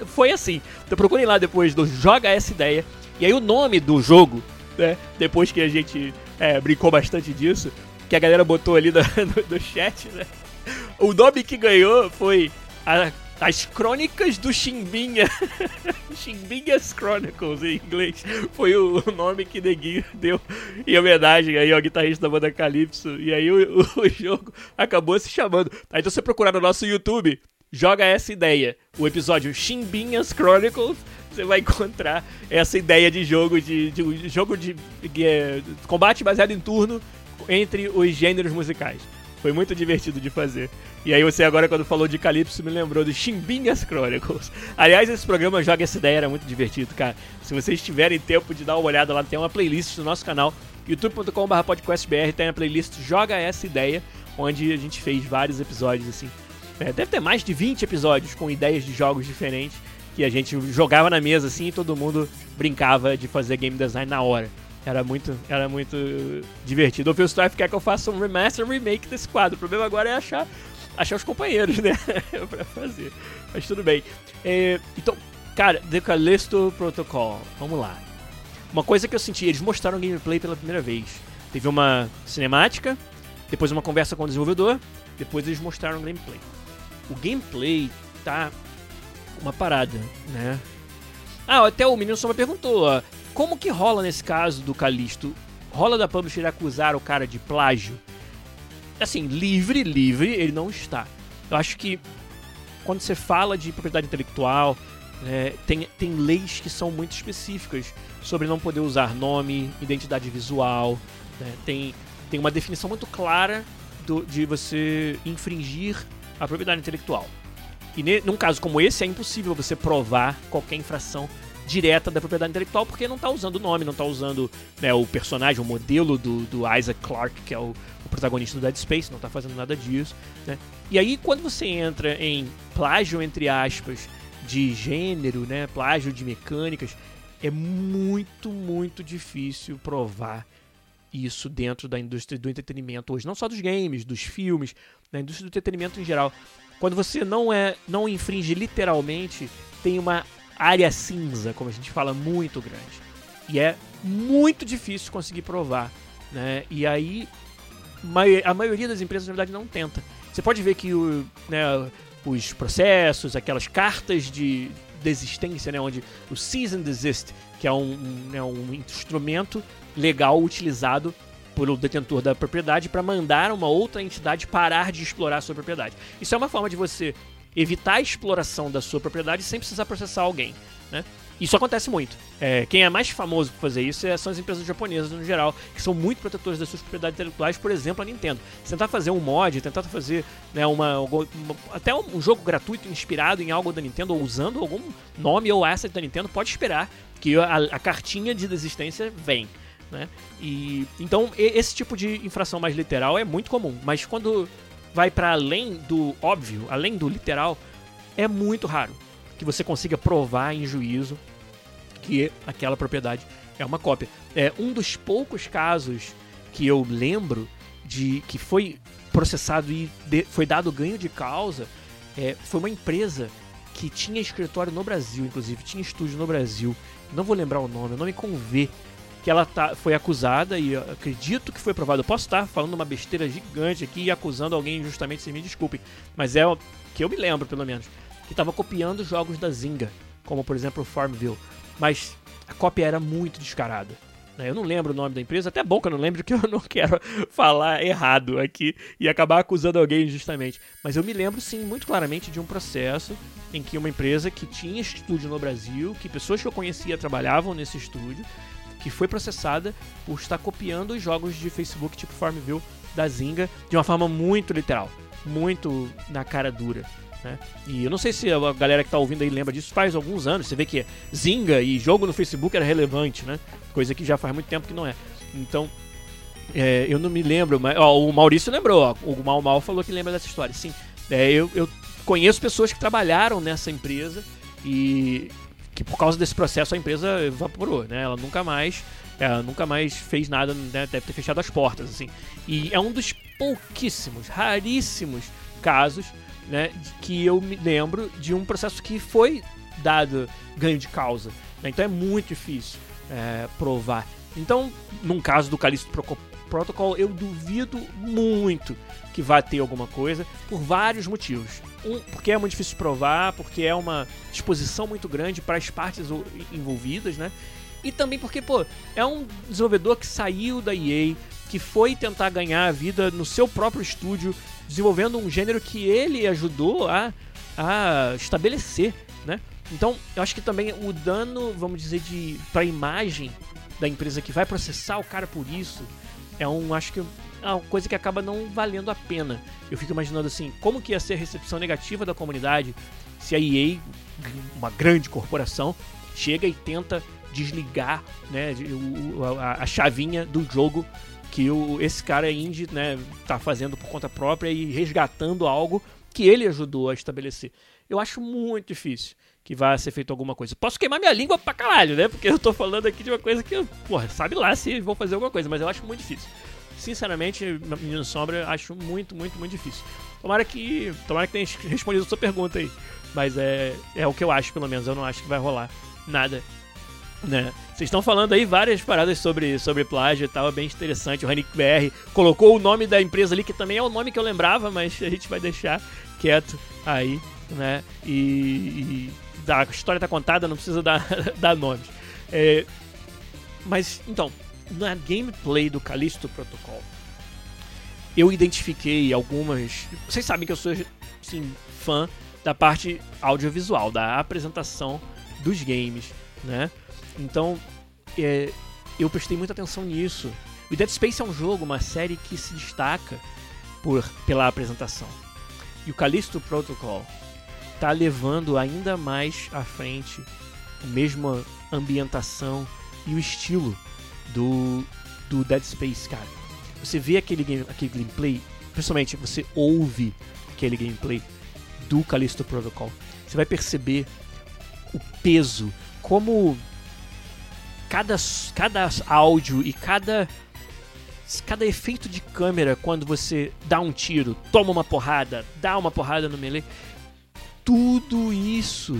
[SPEAKER 1] foi assim. Então procurem lá depois do Joga Essa Ideia. E aí o nome do jogo, né? Depois que a gente é, brincou bastante disso, que a galera botou ali do, do, do chat, né? O nome que ganhou foi a as Crônicas do Chimbinha. Chimbinhas Chronicles em inglês. Foi o nome que Neguinho deu em homenagem aí ao guitarrista da banda Calypso. E aí o, o, o jogo acabou se chamando. Aí então você procurar no nosso YouTube, joga essa ideia. O episódio Chimbinhas Chronicles você vai encontrar essa ideia de jogo de, de jogo de, de, é, de, combate baseado em turno entre os gêneros musicais. Foi muito divertido de fazer. E aí você agora, quando falou de Calypso, me lembrou de Chimbinhas Chronicles. Aliás, esse programa Joga Essa Ideia era muito divertido, cara. Se vocês tiverem tempo de dar uma olhada lá, tem uma playlist no nosso canal, youtube.com.br podcastbr, tem a playlist Joga Essa Ideia, onde a gente fez vários episódios, assim. É, deve ter mais de 20 episódios com ideias de jogos diferentes, que a gente jogava na mesa, assim, e todo mundo brincava de fazer game design na hora. Era muito, era muito divertido. O Phil Strife quer que eu faça um remaster, remake desse quadro. O problema agora é achar, achar os companheiros, né? pra fazer. Mas tudo bem. É, então, cara, The Callisto Protocol. Vamos lá. Uma coisa que eu senti, eles mostraram gameplay pela primeira vez. Teve uma cinemática, depois uma conversa com o desenvolvedor, depois eles mostraram gameplay. O gameplay tá uma parada, né? Ah, até o menino só me perguntou, ó, como que rola nesse caso do Calisto? Rola da publisher acusar o cara de plágio? Assim, livre, livre, ele não está. Eu acho que quando você fala de propriedade intelectual, é, tem, tem leis que são muito específicas sobre não poder usar nome, identidade visual, né? tem, tem uma definição muito clara do, de você infringir a propriedade intelectual. E ne, num caso como esse, é impossível você provar qualquer infração direta da propriedade intelectual, porque não está usando o nome, não está usando né, o personagem, o modelo do, do Isaac Clarke, que é o, o protagonista do Dead Space, não está fazendo nada disso. Né? E aí, quando você entra em plágio, entre aspas, de gênero, né, plágio de mecânicas, é muito, muito difícil provar isso dentro da indústria do entretenimento hoje, não só dos games, dos filmes, da indústria do entretenimento em geral. Quando você não é, não infringe literalmente, tem uma área cinza, como a gente fala, muito grande. E é muito difícil conseguir provar. Né? E aí a maioria das empresas, na verdade, não tenta. Você pode ver que o, né, os processos, aquelas cartas de, desistência, né, onde o cease and desist, que é um, um, é um instrumento legal utilizado pelo detentor da propriedade para mandar uma outra entidade parar de explorar a sua propriedade. Isso é uma forma de você evitar a exploração da sua propriedade sem precisar processar alguém, né? Isso acontece muito. É, quem é mais famoso por fazer isso é, são as empresas japonesas no geral, que são muito protetoras das suas propriedades intelectuais, por exemplo, a Nintendo. Tentar fazer um mod, tentar fazer né, uma, uma, até um jogo gratuito inspirado em algo da Nintendo ou usando algum nome ou asset da Nintendo, pode esperar que a, a cartinha de desistência vem. Né? E então esse tipo de infração mais literal é muito comum, mas quando vai para além do óbvio, além do literal, é muito raro que você consiga provar em juízo que aquela propriedade é uma cópia. É um dos poucos casos que eu lembro de que foi processado e de, foi dado ganho de causa é, foi uma empresa que tinha escritório no Brasil, inclusive tinha estúdio no Brasil. Não vou lembrar o nome, o nome com V que ela tá, foi acusada e acredito que foi provado. Eu posso estar falando uma besteira gigante aqui e acusando alguém injustamente, se me desculpem, mas é o que eu me lembro, pelo menos, que estava copiando jogos da Zynga, como por exemplo o Farmville, mas a cópia era muito descarada. Né? Eu não lembro o nome da empresa, até bom que eu não lembro, que eu não quero falar errado aqui e acabar acusando alguém injustamente. Mas eu me lembro sim muito claramente de um processo em que uma empresa que tinha estúdio no Brasil, que pessoas que eu conhecia trabalhavam nesse estúdio, que foi processada por estar copiando os jogos de Facebook tipo Farmville da Zynga de uma forma muito literal, muito na cara dura. Né? E eu não sei se a galera que está ouvindo aí lembra disso, faz alguns anos. Você vê que Zynga e jogo no Facebook era relevante, né? Coisa que já faz muito tempo que não é. Então, é, eu não me lembro, mas ó, o Maurício lembrou, ó, o Mal Mal falou que lembra dessa história. Sim, é, eu, eu conheço pessoas que trabalharam nessa empresa e que por causa desse processo a empresa evaporou, né? Ela nunca mais, ela nunca mais fez nada, né? deve ter fechado as portas, assim. E é um dos pouquíssimos, raríssimos casos, né, que eu me lembro de um processo que foi dado ganho de causa. Né? Então é muito difícil é, provar. Então, num caso do Calixto Protocol, eu duvido muito que vá ter alguma coisa por vários motivos. Um, porque é muito difícil de provar, porque é uma disposição muito grande para as partes envolvidas, né? E também porque, pô, é um desenvolvedor que saiu da EA, que foi tentar ganhar a vida no seu próprio estúdio, desenvolvendo um gênero que ele ajudou a, a estabelecer, né? Então, eu acho que também o dano, vamos dizer, de para a imagem da empresa que vai processar o cara por isso é um, acho que é uma coisa que acaba não valendo a pena. Eu fico imaginando assim, como que ia ser a recepção negativa da comunidade se a EA, uma grande corporação, chega e tenta desligar né, a, chavinha do jogo que o, esse cara indie né, tá fazendo por conta própria e resgatando algo que ele ajudou a estabelecer. Eu acho muito difícil que vá ser feito alguma coisa. Posso queimar minha língua pra caralho, né? Porque eu tô falando aqui de uma coisa que, porra, sabe lá se vão fazer alguma coisa, mas eu acho muito difícil. Sinceramente, Menino Sombra, acho muito, muito, muito difícil. Tomara que, tomara que tenha respondido a sua pergunta aí. Mas é, é o que eu acho, pelo menos. Eu não acho que vai rolar nada né? Vocês estão falando aí várias paradas sobre, sobre plágio e tal, é bem interessante. O Hanik BR colocou o nome da empresa ali, que também é o nome que eu lembrava, mas a gente vai deixar quieto aí, né? E, e a história tá contada, não precisa dar, dar nomes. É, mas, então, na gameplay do Callisto Protocol, eu identifiquei algumas. Vocês sabem que eu sou, assim, fã da parte audiovisual, da apresentação dos games, né? Então, é, eu prestei muita atenção nisso. O Dead Space é um jogo, uma série que se destaca por, pela apresentação. E o Callisto Protocol está levando ainda mais à frente a mesma ambientação e o estilo do, do Dead Space, cara. Você vê aquele, game, aquele gameplay, principalmente você ouve aquele gameplay do Callisto Protocol, você vai perceber o peso, como cada, cada áudio e cada cada efeito de câmera quando você dá um tiro, toma uma porrada, dá uma porrada no melee, tudo isso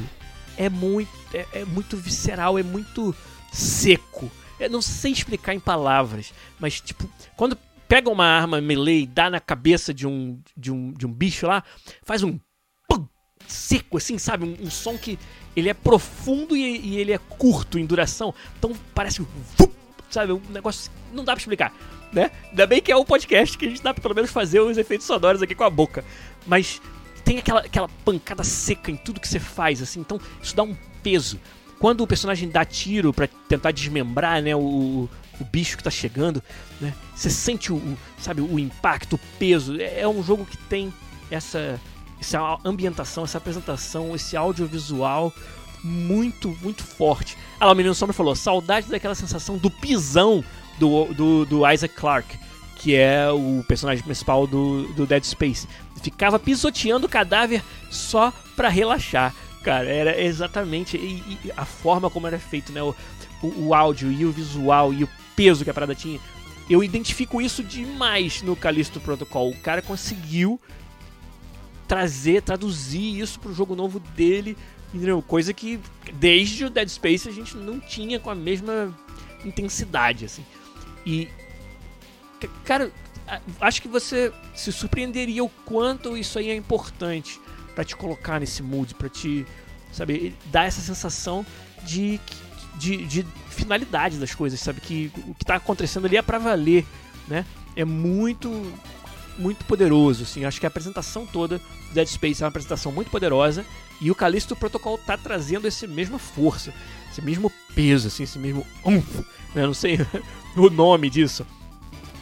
[SPEAKER 1] é muito é, é muito visceral, é muito seco. Eu não sei explicar em palavras, mas tipo, quando pega uma arma melee e dá na cabeça de um de um, de um bicho lá, faz um pum, seco, assim, sabe? Um, um som que ele é profundo e, e, ele é curto em duração. Então parece um. Sabe? Um negócio. Não dá pra explicar. Né? Ainda bem que é um podcast que a gente dá pra pelo menos fazer os efeitos sonoros aqui com a boca. Mas tem aquela, aquela pancada seca em tudo que você faz, assim. Então isso dá um peso. Quando o personagem dá tiro para tentar desmembrar, né, o, o bicho que tá chegando, né? Você sente o, sabe, o impacto, o peso. É, é um jogo que tem essa essa ambientação, essa apresentação, esse audiovisual muito, muito forte. Ah lá, o menino Sombra falou, saudade daquela sensação do pisão do, do, do Isaac Clarke, que é o personagem principal do, do Dead Space. Ficava pisoteando o cadáver só pra relaxar. Cara, era exatamente e, e a forma como era feito, né? O, o, o áudio e o visual e o peso que a parada tinha. Eu identifico isso demais no Callisto Protocol. O cara conseguiu trazer, traduzir isso pro jogo novo dele, entendeu? Coisa que desde o Dead Space a gente não tinha com a mesma intensidade, assim. E, cara, acho que você se surpreenderia o quanto isso aí é importante para te colocar nesse mood, para te, sabe, dar essa sensação de, de, de, finalidade das coisas, sabe? Que o que tá acontecendo ali é para valer, né? É muito muito poderoso, assim. Acho que a apresentação toda do Dead Space é uma apresentação muito poderosa e o Callisto Protocol tá trazendo esse mesma força, esse mesmo peso, assim, esse mesmo umf, né? Não sei o nome disso,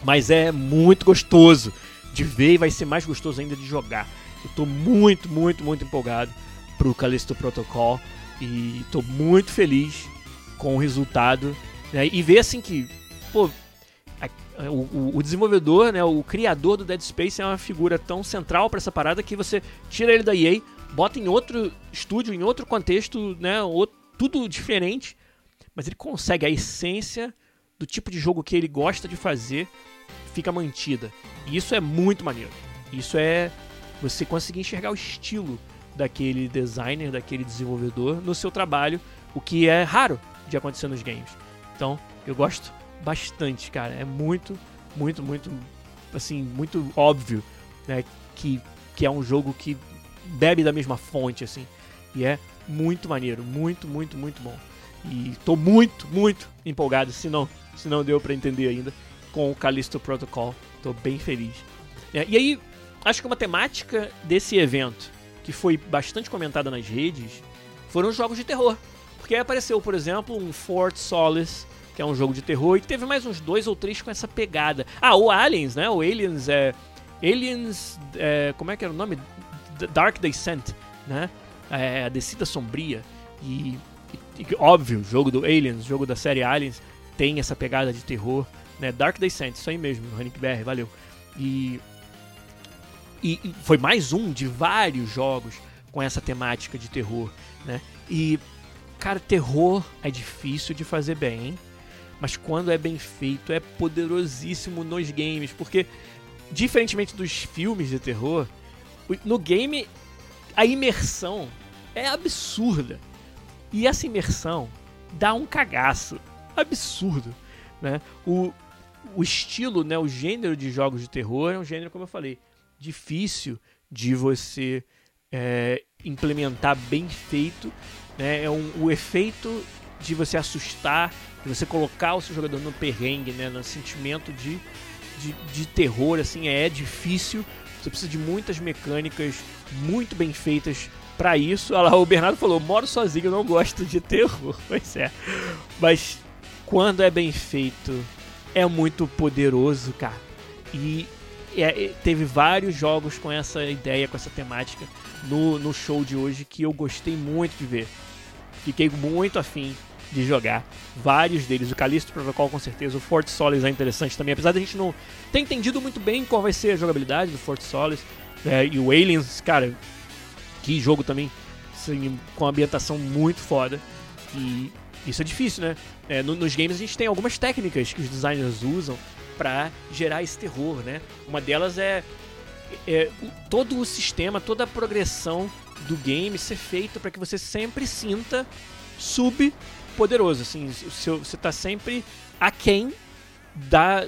[SPEAKER 1] mas é muito gostoso de ver e vai ser mais gostoso ainda de jogar. Eu tô muito, muito, muito empolgado pro Callisto Protocol e tô muito feliz com o resultado né? e ver assim que, pô, o, o, desenvolvedor, né, o criador do Dead Space é uma figura tão central para essa parada que você tira ele da EA, bota em outro estúdio, em outro contexto, né, outro, tudo diferente, mas ele consegue a essência do tipo de jogo que ele gosta de fazer fica mantida. E isso é muito maneiro. Isso é você conseguir enxergar o estilo daquele designer, daquele desenvolvedor no seu trabalho, o que é raro de acontecer nos games. Então, eu gosto bastante, cara. É muito, muito, muito, assim, muito óbvio, né? Que, que é um jogo que bebe da mesma fonte, assim. E é muito maneiro, muito, muito, muito bom. E tô muito, muito empolgado, se não, se não deu para entender ainda, com o Callisto Protocol. Tô bem feliz. É, e aí, acho que uma temática desse evento, que foi bastante comentada nas redes, foram os jogos de terror. Porque aí apareceu, por exemplo, um Fort Solace que é um jogo de terror, e teve mais uns dois ou três com essa pegada. Ah, o Aliens, né? O Aliens é. Aliens. É, como é que era o nome? Dark Descent, né? É, a descida sombria. E, óbvio, o jogo do Aliens, jogo da série Aliens, tem essa pegada de terror, né? Dark Descent, isso aí mesmo, Hannick BR, valeu. E, e, e foi mais um de vários jogos com essa temática de terror, né? E, cara, terror é difícil de fazer bem, hein? mas quando é bem feito é poderosíssimo nos games, porque diferentemente dos filmes de terror, no game a imersão é absurda. E essa imersão dá um cagaço absurdo, né? O, o estilo, né, o gênero de jogos de terror é um gênero, como eu falei, difícil de você é, implementar bem feito. Né? É um, o efeito de você assustar, de você colocar o seu jogador no perrengue, né, no sentimento de, de, de terror, assim, é difícil. Você precisa de muitas mecânicas muito bem feitas para isso. Olha lá, o Bernardo falou: moro sozinho, não gosto de terror. Pois é. Mas quando é bem feito, é muito poderoso, cara. E é, teve vários jogos com essa ideia, com essa temática no, no show de hoje que eu gostei muito de ver. Fiquei muito afim de jogar. Vários deles. O Callisto Protocol, com certeza. O Fort Solis é interessante também. Apesar de a gente não ter entendido muito bem qual vai ser a jogabilidade do Fort Solis. É, e o Aliens, cara, que jogo também. Assim, com ambientação muito foda. E isso é difícil, né? É, no, nos games a gente tem algumas técnicas que os designers usam para gerar esse terror, né? Uma delas é, é todo o sistema, toda a progressão do game ser feito para que você sempre sinta sub poderoso, assim, você tá sempre aquém da,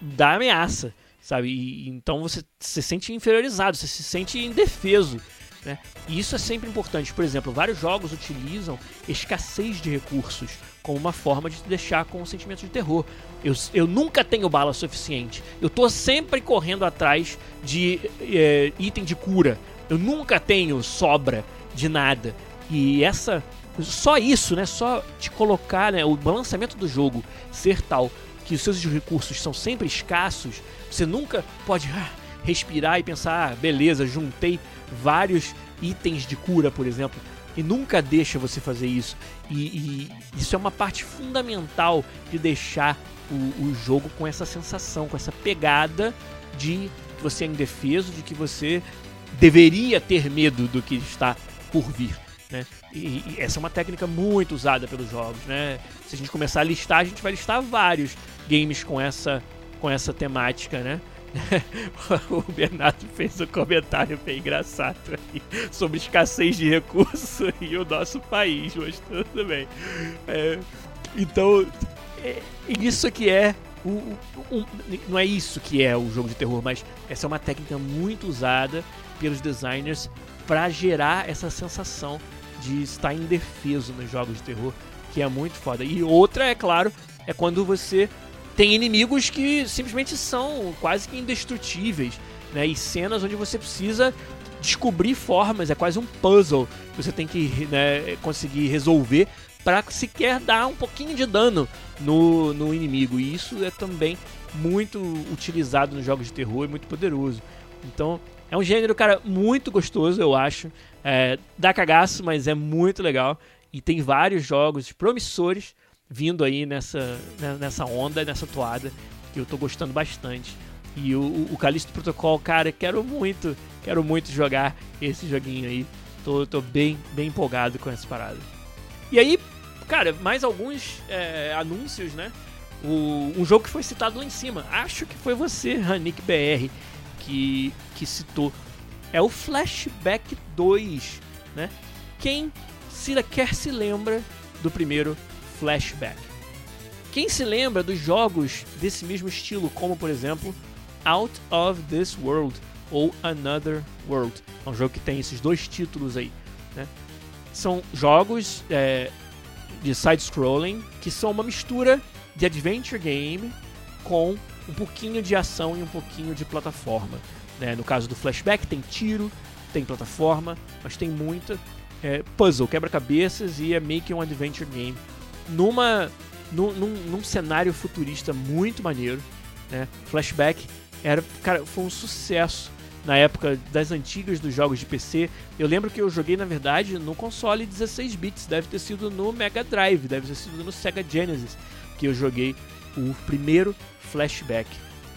[SPEAKER 1] da ameaça, sabe? E, então você se sente inferiorizado, você se sente indefeso Né? E isso é sempre importante. Por exemplo, vários jogos utilizam escassez de recursos como uma forma de te deixar com um sentimento de terror. Eu, eu nunca tenho bala suficiente. Eu tô sempre correndo atrás de é, item de cura. Eu nunca tenho sobra de nada. E essa. Só isso, né? Só te colocar, né? O balanceamento do jogo ser tal que os seus recursos são sempre escassos. Você nunca pode ah, respirar e pensar, ah, beleza, juntei vários itens de cura, por exemplo. E nunca deixa você fazer isso. E, e isso é uma parte fundamental de deixar o, o, jogo com essa sensação, com essa pegada de que você é indefeso, de que você deveria ter medo do que está por vir. Né? E, e, essa é uma técnica muito usada pelos jogos. Né? Se a gente começar a listar, a gente vai listar vários games com essa, com essa temática. Né? o Bernardo fez um comentário bem engraçado aí sobre escassez de recursos e o nosso país, mas tudo bem. É, então, é, isso que é o, o, não é isso que é o jogo de terror, mas essa é uma técnica muito usada pelos designers para gerar essa sensação de estar indefeso nos jogos de terror, que é muito foda. E outra, é claro, é quando você tem inimigos que simplesmente são quase que indestrutíveis, né? E cenas onde você precisa descobrir formas, é quase um puzzle que você tem que né, conseguir resolver para sequer dar um pouquinho de dano no, no inimigo. E isso é também muito utilizado nos jogos de terror e muito poderoso. Então, é um gênero, cara, muito gostoso, eu acho. É, dá cagaço, mas é muito legal. E tem vários jogos promissores vindo aí nessa, né, nessa onda, nessa toada, que eu tô gostando bastante. E o, o Callisto Protocol, cara, quero muito, quero muito jogar esse joguinho aí. Tô, tô bem, bem empolgado com essa parada. E aí, cara, mais alguns é, anúncios, né? O, um jogo que foi citado lá em cima. Acho que foi você, Hanik BR, que, que citou. É o Flashback 2, né? Quem se quer se lembra do primeiro flashback. Quem se lembra dos jogos desse mesmo estilo, como por exemplo Out of This World ou Another World? É um jogo que tem esses dois títulos aí. Né? São jogos é, de side-scrolling que são uma mistura de adventure game com um pouquinho de ação e um pouquinho de plataforma. Né? No caso do Flashback tem tiro, tem plataforma, mas tem muita é, puzzle, quebra-cabeças e é meio que um adventure game numa num, num, num, cenário futurista muito maneiro, né? Flashback era, cara, foi um sucesso na época das antigas dos jogos de PC. Eu lembro que eu joguei, na verdade, no console 16 bits, deve ter sido no Mega Drive, deve ter sido no Sega Genesis que eu joguei o primeiro Flashback.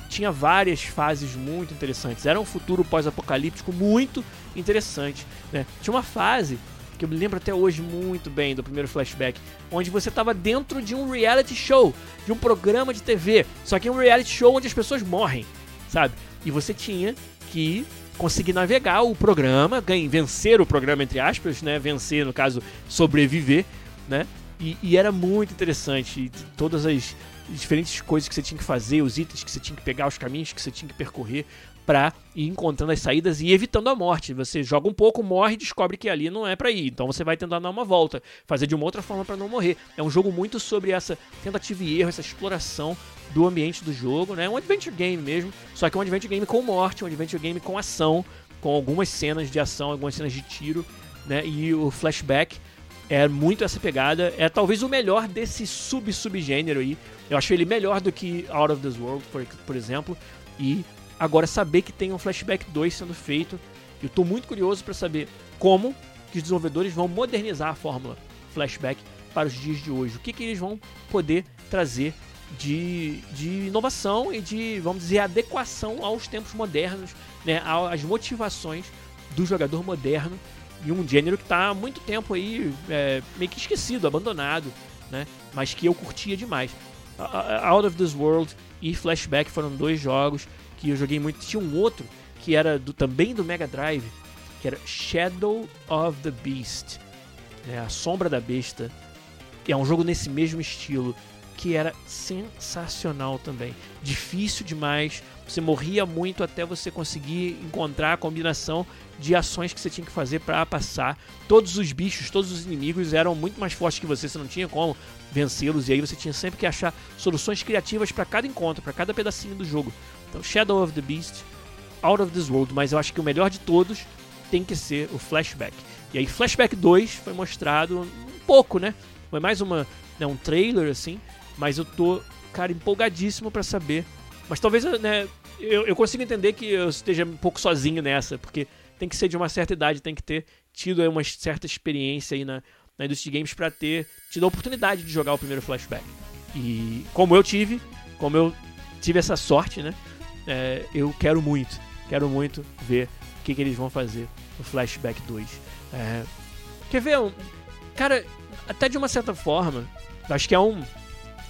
[SPEAKER 1] Tinha várias fases muito interessantes. Era um futuro pós-apocalíptico muito interessante. Né? Tinha uma fase que eu me lembro até hoje muito bem do primeiro flashback, onde você estava dentro de um reality show, de um programa de TV, só que é um reality show onde as pessoas morrem, sabe? E você tinha que conseguir navegar o programa, ganhar, vencer o programa entre aspas, né? Vencer, no caso, sobreviver, né? E, e era muito interessante. Todas as diferentes coisas que você tinha que fazer, os itens que você tinha que pegar, os caminhos que você tinha que percorrer para ir encontrando as saídas e evitando a morte. Você joga um pouco, morre e descobre que ali não é para ir. Então você vai tentar dar uma volta, fazer de uma outra forma para não morrer. É um jogo muito sobre essa tentativa e erro, essa exploração do ambiente do jogo, né? É um adventure game mesmo, só que é um adventure game com morte, um adventure game com ação, com algumas cenas de ação, algumas cenas de tiro, né? E o flashback é muito essa pegada. É talvez o melhor desse sub-subgênero aí. Eu acho ele melhor do que Out of This World, por, por exemplo. E Agora, saber que tem um Flashback 2 sendo feito, eu estou muito curioso para saber como que os desenvolvedores vão modernizar a fórmula Flashback para os dias de hoje. O que, que eles vão poder trazer de, de inovação e de, vamos dizer, adequação aos tempos modernos, né, às motivações do jogador moderno e um gênero que está há muito tempo aí é, meio que esquecido, abandonado, né, mas que eu curtia demais. Out of This World e Flashback foram dois jogos que eu joguei muito. Tinha um outro que era do, também do Mega Drive, que era Shadow of the Beast, né, a Sombra da Besta, é um jogo nesse mesmo estilo, que era sensacional também. Difícil demais, você morria muito até você conseguir encontrar a combinação de ações que você tinha que fazer para passar. Todos os bichos, todos os inimigos eram muito mais fortes que você, você não tinha como vencê-los e aí você tinha sempre que achar soluções criativas para cada encontro, para cada pedacinho do jogo. Então, Shadow of the Beast, Out of This World, mas eu acho que o melhor de todos tem que ser o Flashback. E aí, Flashback 2 foi mostrado um pouco, né? Foi mais uma, né, um trailer assim, mas eu tô, cara, empolgadíssimo para saber. Mas talvez, né, eu, eu consigo entender que eu esteja um pouco sozinho nessa, porque tem que ser de uma certa idade, tem que ter tido uma certa experiência aí na, na indústria de games para ter tido a oportunidade de jogar o primeiro Flashback. E como eu tive, como eu tive essa sorte, né? É, eu quero muito, quero muito ver o que, que eles vão fazer no Flashback 2. É, quer ver? Um, cara, até de uma certa forma, acho que é um.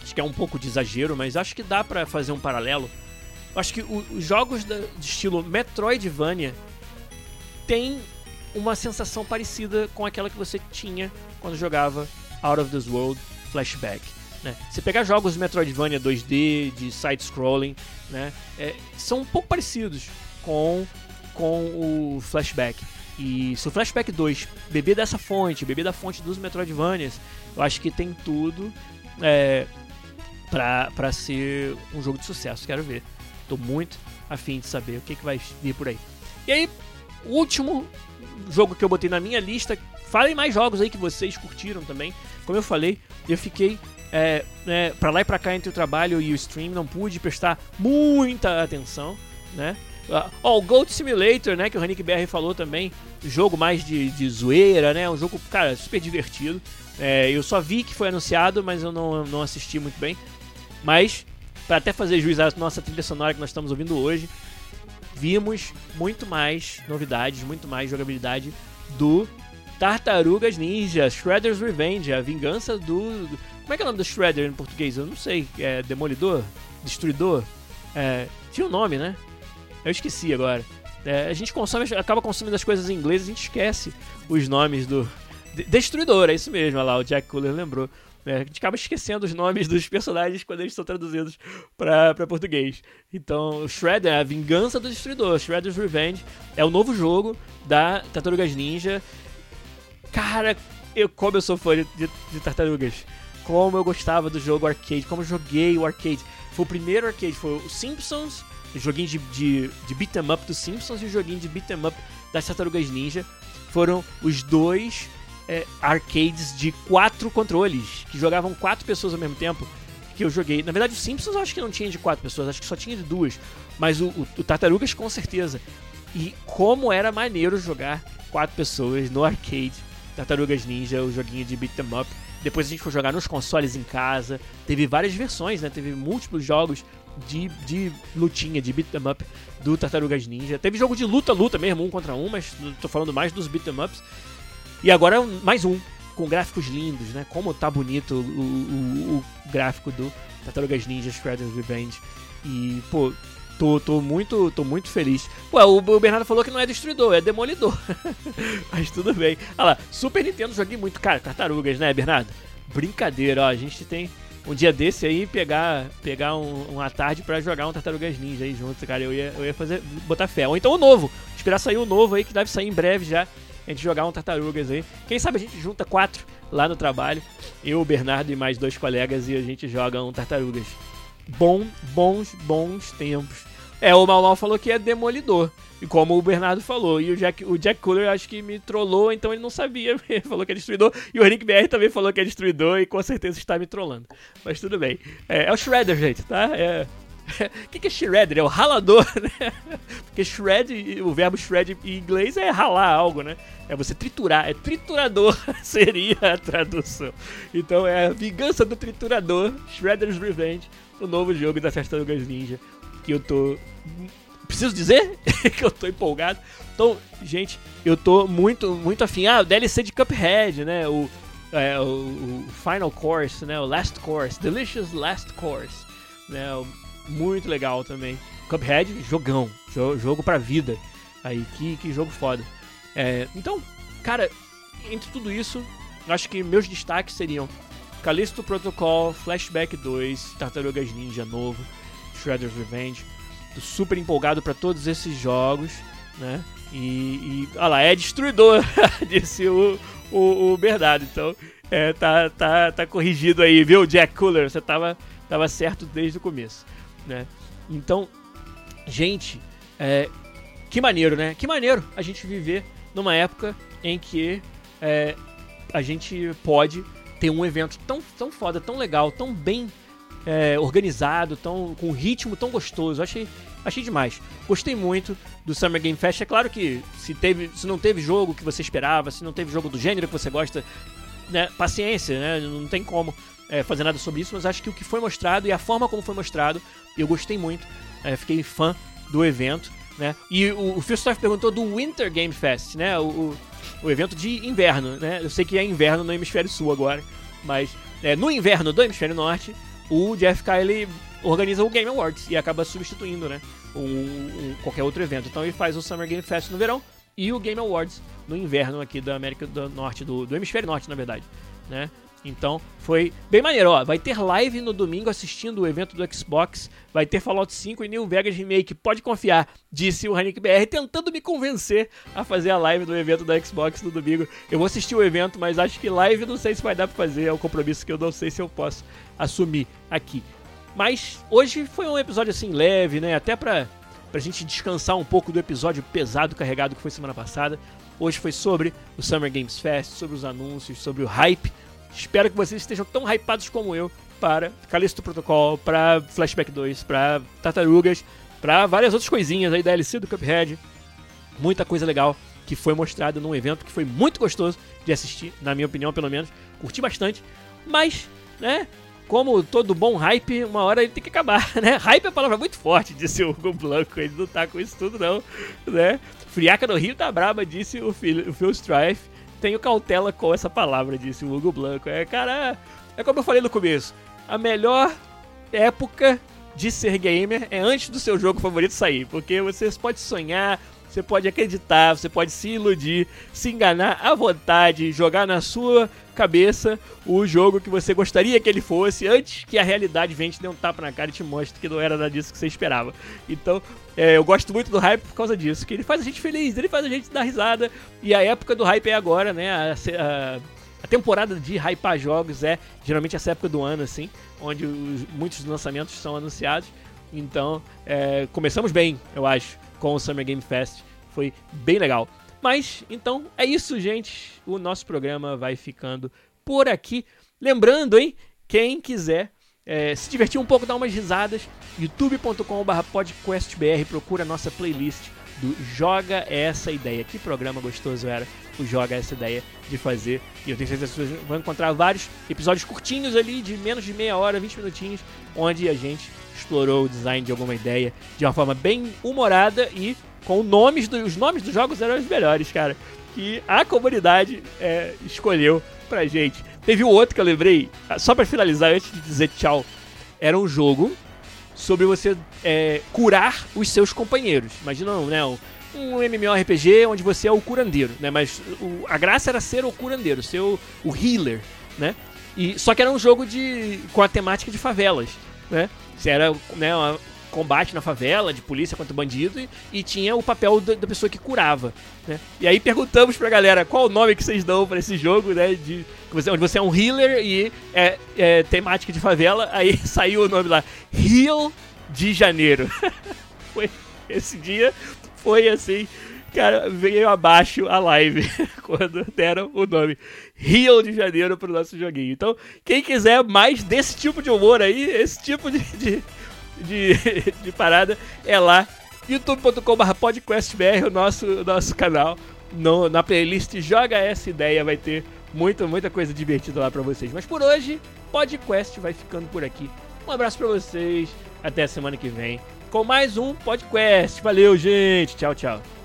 [SPEAKER 1] Acho que é um pouco de exagero, mas acho que dá para fazer um paralelo. Acho que o, os jogos da, de estilo Metroidvania têm uma sensação parecida com aquela que você tinha quando jogava Out of This World Flashback. Né? Você pegar jogos de Metroidvania 2D, de side-scrolling, né? É, são um pouco parecidos com, com o Flashback. E se o Flashback 2 beber dessa fonte, beber da fonte dos Metroidvanias, eu acho que tem tudo é, pra ser um jogo de sucesso. Quero ver. Tô muito afim de saber o que, que vai vir por aí. E aí, o último jogo que eu botei na minha lista. Falem mais jogos aí que vocês curtiram também. Como eu falei, eu fiquei é, é, pra lá e pra cá entre o trabalho e o stream, não pude prestar muita atenção, né? Ó, oh, o Gold Simulator, né, que o Ranick BR falou também, jogo mais de, de zoeira, né, um jogo, cara, super divertido. É, eu só vi que foi anunciado, mas eu não, não assisti muito bem. Mas, para até fazer juiz à nossa trilha sonora que nós estamos ouvindo hoje, vimos muito mais novidades, muito mais jogabilidade do Tartarugas Ninja, Shredder's Revenge, a vingança do. Como é que é o nome do Shredder em português? Eu não sei. É Demolidor? Destruidor? É, tinha um nome, né? Eu esqueci agora. É, a gente consome, acaba consumindo as coisas em inglês, a gente esquece os nomes do. Destruidor, é isso mesmo, olha lá, o Jack Cooler lembrou. É, a gente acaba esquecendo os nomes dos personagens quando eles são traduzidos para português. Então, Shredder é a vingança do destruidor. Shredder's Revenge é o novo jogo da Tartarugas Ninja. Cara, eu, como eu sou fã de, de, de Tartarugas. Como eu gostava do jogo arcade, como eu joguei o arcade. Foi o primeiro arcade, foi o Simpsons, o joguinho de, de, de beat'em up dos Simpsons e o joguinho de beat'em up das Tartarugas Ninja. Foram os dois é, arcades de quatro controles, que jogavam quatro pessoas ao mesmo tempo, que eu joguei. Na verdade, o Simpsons eu acho que não tinha de quatro pessoas, acho que só tinha de duas. Mas o, o, o Tartarugas com certeza. E como era maneiro jogar quatro pessoas no arcade. Tartarugas Ninja, o joguinho de beat 'em up. Depois a gente foi jogar nos consoles em casa. Teve várias versões, né? Teve múltiplos jogos de, de lutinha, de beat 'em up do Tartarugas Ninja. Teve jogo de luta-luta mesmo, um contra um, mas tô falando mais dos beat 'em ups. E agora mais um, com gráficos lindos, né? Como tá bonito o, o, o gráfico do Tartarugas Ninja Shredder's Revenge. E, pô, tô, tô, muito, tô muito feliz. O, o Bernardo falou que não é destruidor, é demolidor. Mas tudo bem. Olha lá, Super Nintendo joguei muito. Cara, tartarugas, né, Bernardo? Brincadeira, ó. A gente tem um dia desse aí pegar pegar um, uma tarde para jogar um Tartarugas Ninja aí junto, cara. Eu ia, eu ia fazer, botar fé. Ou então o novo. Esperar sair o novo aí, que deve sair em breve já a gente jogar um Tartarugas aí. Quem sabe a gente junta quatro lá no trabalho, eu, o Bernardo e mais dois colegas, e a gente joga um Tartarugas. Bom, bons, bons tempos. É, o Mal falou que é demolidor. E como o Bernardo falou, e o Jack, o Jack Cooler acho que me trollou, então ele não sabia. Ele falou que é destruidor. E o Henrique BR também falou que é destruidor e com certeza está me trollando. Mas tudo bem. É, é o Shredder, gente, tá? É, o que, que é shredder? É o ralador, né? Porque shred, o verbo shred em inglês é ralar algo, né? É você triturar, é triturador seria a tradução. Então é a vingança do triturador, Shredder's Revenge, o novo jogo das Tartarugas Ninja, que eu tô preciso dizer que eu tô empolgado. Então, gente, eu tô muito, muito afim. Ah, o DLC de Cuphead, né? O, é, o, o, Final Course, né? O Last Course, Delicious Last Course, né? Muito legal também. Cuphead, jogão, jogo pra vida. Aí, que, que jogo foda. É, então, cara, entre tudo isso, acho que meus destaques seriam Callisto Protocol, Flashback 2, Tartarugas Ninja novo, Shredder's Revenge. Tô super empolgado para todos esses jogos, né? E, e olha lá, é destruidor, disse o, o, o Bernardo. Então, é, tá, tá, tá corrigido aí, viu, Jack Cooler? Você tava, tava certo desde o começo, né? Então, gente, é, que maneiro, né? Que maneiro a gente viver numa época em que é, a gente pode ter um evento tão, tão foda, tão legal, tão bem é, organizado, tão, com um ritmo tão gostoso. Achei, achei demais. Gostei muito do Summer Game Fest. É claro que se, teve, se não teve jogo que você esperava, se não teve jogo do gênero que você gosta, né, paciência, né? Não tem como é, fazer nada sobre isso, mas acho que o que foi mostrado e a forma como foi mostrado, eu gostei muito. É, fiquei fã do evento. Né? E o, o Phil Stoff perguntou do Winter Game Fest, né? O, o, o, evento de inverno, né? Eu sei que é inverno no hemisfério sul agora, mas é, no inverno do hemisfério norte, o Jeff Kylie organiza o Game Awards e acaba substituindo, né? Um, um, qualquer outro evento. Então ele faz o Summer Game Fest no verão e o Game Awards no inverno aqui da América do Norte, do, do hemisfério norte, na verdade, né? Então foi bem maneiro. Ó, vai ter live no domingo assistindo o evento do Xbox. Vai ter Fallout 5 e New Vegas Remake. Pode confiar, disse o Hanik BR, tentando me convencer a fazer a live do evento da Xbox no domingo. Eu vou assistir o evento, mas acho que live não sei se vai dar pra fazer. É um compromisso que eu não sei se eu posso assumir aqui. Mas hoje foi um episódio assim leve, né? Até pra, pra gente descansar um pouco do episódio pesado, carregado que foi semana passada. Hoje foi sobre o Summer Games Fest, sobre os anúncios, sobre o hype Espero que vocês estejam tão hypados como eu para Callisto Protocol, para Flashback 2, para Tartarugas, para várias outras coisinhas aí da DLC do Cuphead. Muita coisa legal que foi mostrada num evento que foi muito gostoso de assistir, na minha opinião, pelo menos. Curti bastante, mas, né, como todo bom hype, uma hora ele tem que acabar, né? Hype é uma palavra muito forte, disse o Hugo Blanco, ele não tá com isso tudo não, né? Friaca no Rio tá braba, disse o Phil, o Phil Strife tenho cautela com essa palavra, disse o Hugo Blanco. É, cara, é como eu falei no começo. A melhor época de ser gamer é antes do seu jogo favorito sair, porque você pode sonhar, você pode acreditar, você pode se iludir, se enganar à vontade, jogar na sua cabeça o jogo que você gostaria que ele fosse antes que a realidade venha te dê um tapa na cara e te mostre que não era nada disso que você esperava. Então, é, eu gosto muito do hype por causa disso, que ele faz a gente feliz, ele faz a gente dar risada. E a época do hype é agora, né? A, a, a temporada de hypar jogos é geralmente essa época do ano, assim, onde os, muitos lançamentos são anunciados. Então, é, começamos bem, eu acho com o Summer Game Fest. Foi bem legal. Mas, então, é isso, gente. O nosso programa vai ficando por aqui. Lembrando, hein? Quem quiser é, se divertir um pouco, dar umas risadas, youtube.com.br podcastbr, procura a nossa playlist do Joga Essa Ideia. Que programa gostoso era o Joga Essa Ideia de fazer. E eu tenho certeza que vocês vão encontrar vários episódios curtinhos ali, de menos de meia hora, 20 minutinhos, onde a gente explorou o design de alguma ideia de uma forma bem humorada e com nomes do, os nomes dos jogos eram os melhores, cara. Que a comunidade é, escolheu pra gente. Teve um outro que eu lembrei, só para finalizar, antes de dizer tchau. Era um jogo sobre você é, curar os seus companheiros. Imagina, né? Um, um MMORPG onde você é o curandeiro, né? Mas o, a graça era ser o curandeiro, ser o, o healer, né? E, só que era um jogo de, com a temática de favelas, né? Você era né, uma, combate na favela, de polícia contra bandido, e, e tinha o papel da, da, pessoa que curava, né? E aí perguntamos pra galera qual o nome que vocês dão para esse jogo, né? De, onde você é um healer e é, é temática de favela, aí saiu o nome lá, Heal de Janeiro. foi esse dia, foi assim, cara, veio abaixo a live quando deram o nome Rio de Janeiro pro nosso joguinho. Então, quem quiser mais desse tipo de humor aí, esse tipo de, de de, de parada é lá youtube.com.br podcastbr, o nosso, nosso canal. No, na playlist Joga Essa Ideia vai ter muita, muita coisa divertida lá pra vocês. Mas por hoje, podcast vai ficando por aqui. Um abraço pra vocês, até a semana que vem com mais um podcast. Valeu, gente. Tchau, tchau.